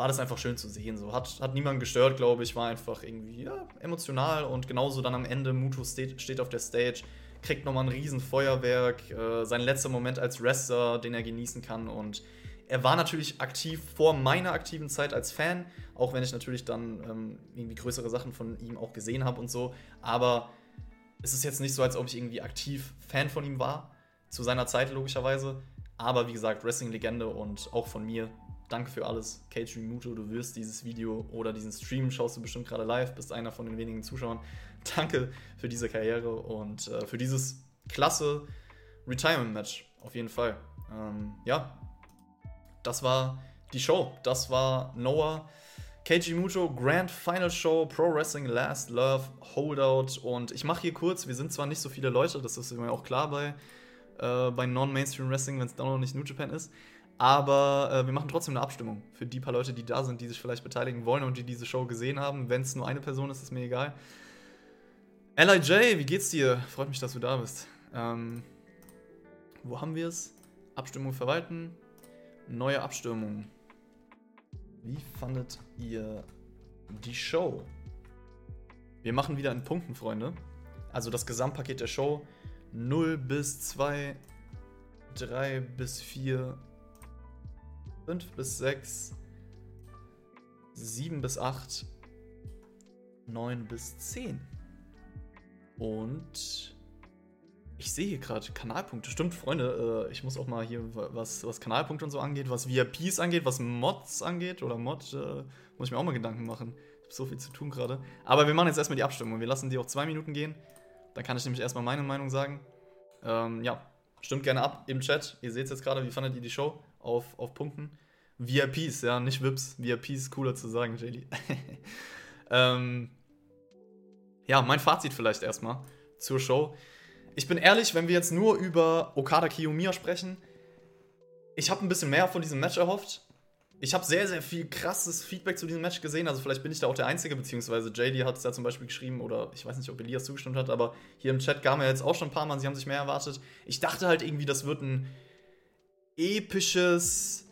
war das einfach schön zu sehen. So hat, hat niemand gestört, glaube ich, war einfach irgendwie ja, emotional und genauso dann am Ende Muto steht, steht auf der Stage, kriegt nochmal ein riesen Feuerwerk, äh, sein letzter Moment als Wrestler, den er genießen kann und er war natürlich aktiv vor meiner aktiven Zeit als Fan, auch wenn ich natürlich dann ähm, irgendwie größere Sachen von ihm auch gesehen habe und so, aber es ist jetzt nicht so, als ob ich irgendwie aktiv Fan von ihm war, zu seiner Zeit logischerweise, aber wie gesagt, Wrestling-Legende und auch von mir Danke für alles, Keiji Muto. Du wirst dieses Video oder diesen Stream schaust du bestimmt gerade live, bist einer von den wenigen Zuschauern. Danke für diese Karriere und äh, für dieses klasse Retirement-Match. Auf jeden Fall. Ähm, ja, das war die Show. Das war Noah. Keiji Muto, Grand Final Show, Pro Wrestling Last Love, Holdout. Und ich mache hier kurz, wir sind zwar nicht so viele Leute, das ist mir auch klar bei, äh, bei Non-Mainstream Wrestling, wenn es da noch nicht New Japan ist. Aber äh, wir machen trotzdem eine Abstimmung für die paar Leute, die da sind, die sich vielleicht beteiligen wollen und die diese Show gesehen haben. Wenn es nur eine Person ist, ist mir egal. LIJ, wie geht's dir? Freut mich, dass du da bist. Ähm, wo haben wir es? Abstimmung verwalten. Neue Abstimmung. Wie fandet ihr die Show? Wir machen wieder in Punkten, Freunde. Also das Gesamtpaket der Show 0 bis 2, 3 bis 4, 5 bis 6, 7 bis 8, 9 bis 10. Und ich sehe hier gerade Kanalpunkte. Stimmt, Freunde, äh, ich muss auch mal hier, was, was Kanalpunkte und so angeht, was VIPs angeht, was Mods angeht oder Mod, äh, muss ich mir auch mal Gedanken machen. Ich habe so viel zu tun gerade. Aber wir machen jetzt erstmal die Abstimmung. Wir lassen die auf zwei Minuten gehen. Dann kann ich nämlich erstmal meine Meinung sagen. Ähm, ja, stimmt gerne ab im Chat. Ihr seht es jetzt gerade, wie fandet ihr die Show? Auf, auf Punkten. VIPs, ja, nicht VIPs. VIPs cooler zu sagen, Jelly. ähm, ja, mein Fazit vielleicht erstmal zur Show. Ich bin ehrlich, wenn wir jetzt nur über Okada Kiyomiya sprechen, ich habe ein bisschen mehr von diesem Match erhofft. Ich habe sehr, sehr viel krasses Feedback zu diesem Match gesehen. Also vielleicht bin ich da auch der Einzige, beziehungsweise JD hat es ja zum Beispiel geschrieben oder ich weiß nicht, ob Elias zugestimmt hat, aber hier im Chat kam ja jetzt auch schon ein paar Mal, sie haben sich mehr erwartet. Ich dachte halt irgendwie, das wird ein episches,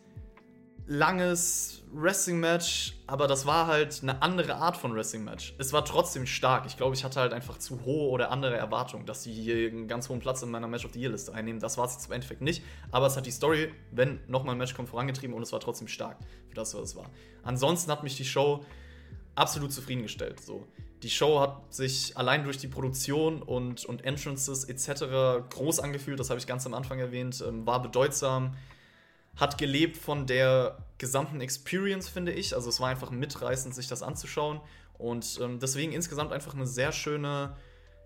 langes Wrestling-Match, aber das war halt eine andere Art von Wrestling-Match. Es war trotzdem stark. Ich glaube, ich hatte halt einfach zu hohe oder andere Erwartungen, dass sie hier einen ganz hohen Platz in meiner Match of the Year-Liste einnehmen. Das war es im Endeffekt nicht, aber es hat die Story, wenn nochmal ein Match kommt, vorangetrieben und es war trotzdem stark für das, was es war. Ansonsten hat mich die Show absolut zufriedengestellt. So. Die Show hat sich allein durch die Produktion und, und Entrances etc. groß angefühlt, das habe ich ganz am Anfang erwähnt, ähm, war bedeutsam, hat gelebt von der gesamten Experience, finde ich. Also es war einfach mitreißend, sich das anzuschauen. Und ähm, deswegen insgesamt einfach eine sehr schöne,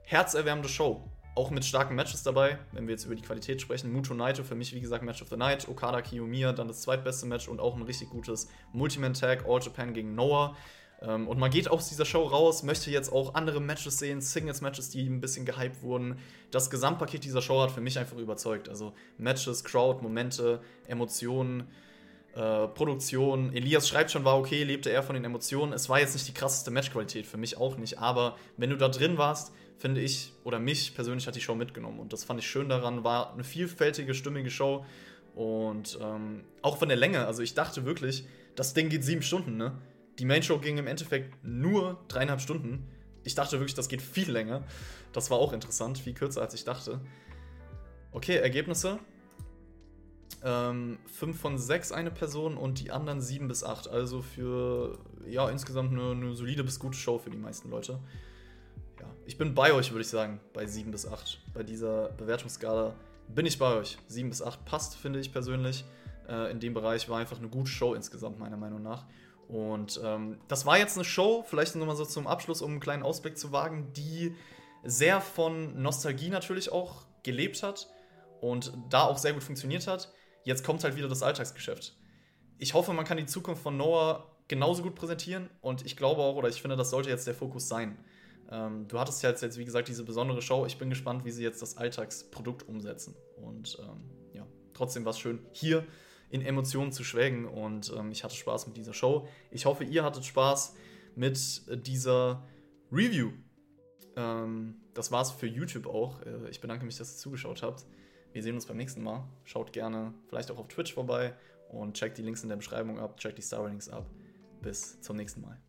herzerwärmende Show. auch mit starken Matches dabei, wenn wir jetzt über die Qualität sprechen. Muto Naito für mich, wie gesagt, Match of the Night. Okada Kiyomiya, dann das zweitbeste Match und auch ein richtig gutes Multiman-Tag, All Japan gegen Noah. Ähm, und man geht aus dieser Show raus, möchte jetzt auch andere Matches sehen, Singles-Matches, die ein bisschen gehypt wurden. Das Gesamtpaket dieser Show hat für mich einfach überzeugt. Also Matches, Crowd, Momente, Emotionen. Äh, Produktion. Elias schreibt schon, war okay, lebte er von den Emotionen. Es war jetzt nicht die krasseste Matchqualität, für mich auch nicht. Aber wenn du da drin warst, finde ich, oder mich persönlich hat die Show mitgenommen. Und das fand ich schön daran. War eine vielfältige, stimmige Show. Und ähm, auch von der Länge. Also ich dachte wirklich, das Ding geht sieben Stunden, ne? Die Main Show ging im Endeffekt nur dreieinhalb Stunden. Ich dachte wirklich, das geht viel länger. Das war auch interessant, viel kürzer als ich dachte. Okay, Ergebnisse. 5 ähm, von 6 eine Person und die anderen 7 bis 8. Also für ja, insgesamt eine, eine, solide bis gute Show für die meisten Leute. Ja, ich bin bei euch, würde ich sagen, bei 7 bis 8. Bei dieser Bewertungsskala bin ich bei euch. 7 bis 8 passt, finde ich persönlich. Äh, in dem Bereich war einfach eine gute Show insgesamt, meiner Meinung nach. Und ähm, das war jetzt eine Show, vielleicht nochmal so zum Abschluss, um einen kleinen Ausblick zu wagen, die sehr von Nostalgie natürlich auch gelebt hat und da auch sehr gut funktioniert hat jetzt kommt halt wieder das Alltagsgeschäft. Ich hoffe, man kann die Zukunft von Noah genauso gut präsentieren und ich glaube auch, oder ich finde, das sollte jetzt der Fokus sein. Ähm, du hattest ja jetzt, wie gesagt, diese besondere Show. Ich bin gespannt, wie sie jetzt das Alltagsprodukt umsetzen. Und ähm, ja, trotzdem war es schön, hier in Emotionen zu schwelgen und ähm, ich hatte Spaß mit dieser Show. Ich hoffe, ihr hattet Spaß mit dieser Review. Ähm, das war es für YouTube auch. Äh, ich bedanke mich, dass ihr zugeschaut habt. Wir sehen uns beim nächsten Mal. Schaut gerne vielleicht auch auf Twitch vorbei und checkt die Links in der Beschreibung ab, checkt die Star Ratings ab. Bis zum nächsten Mal.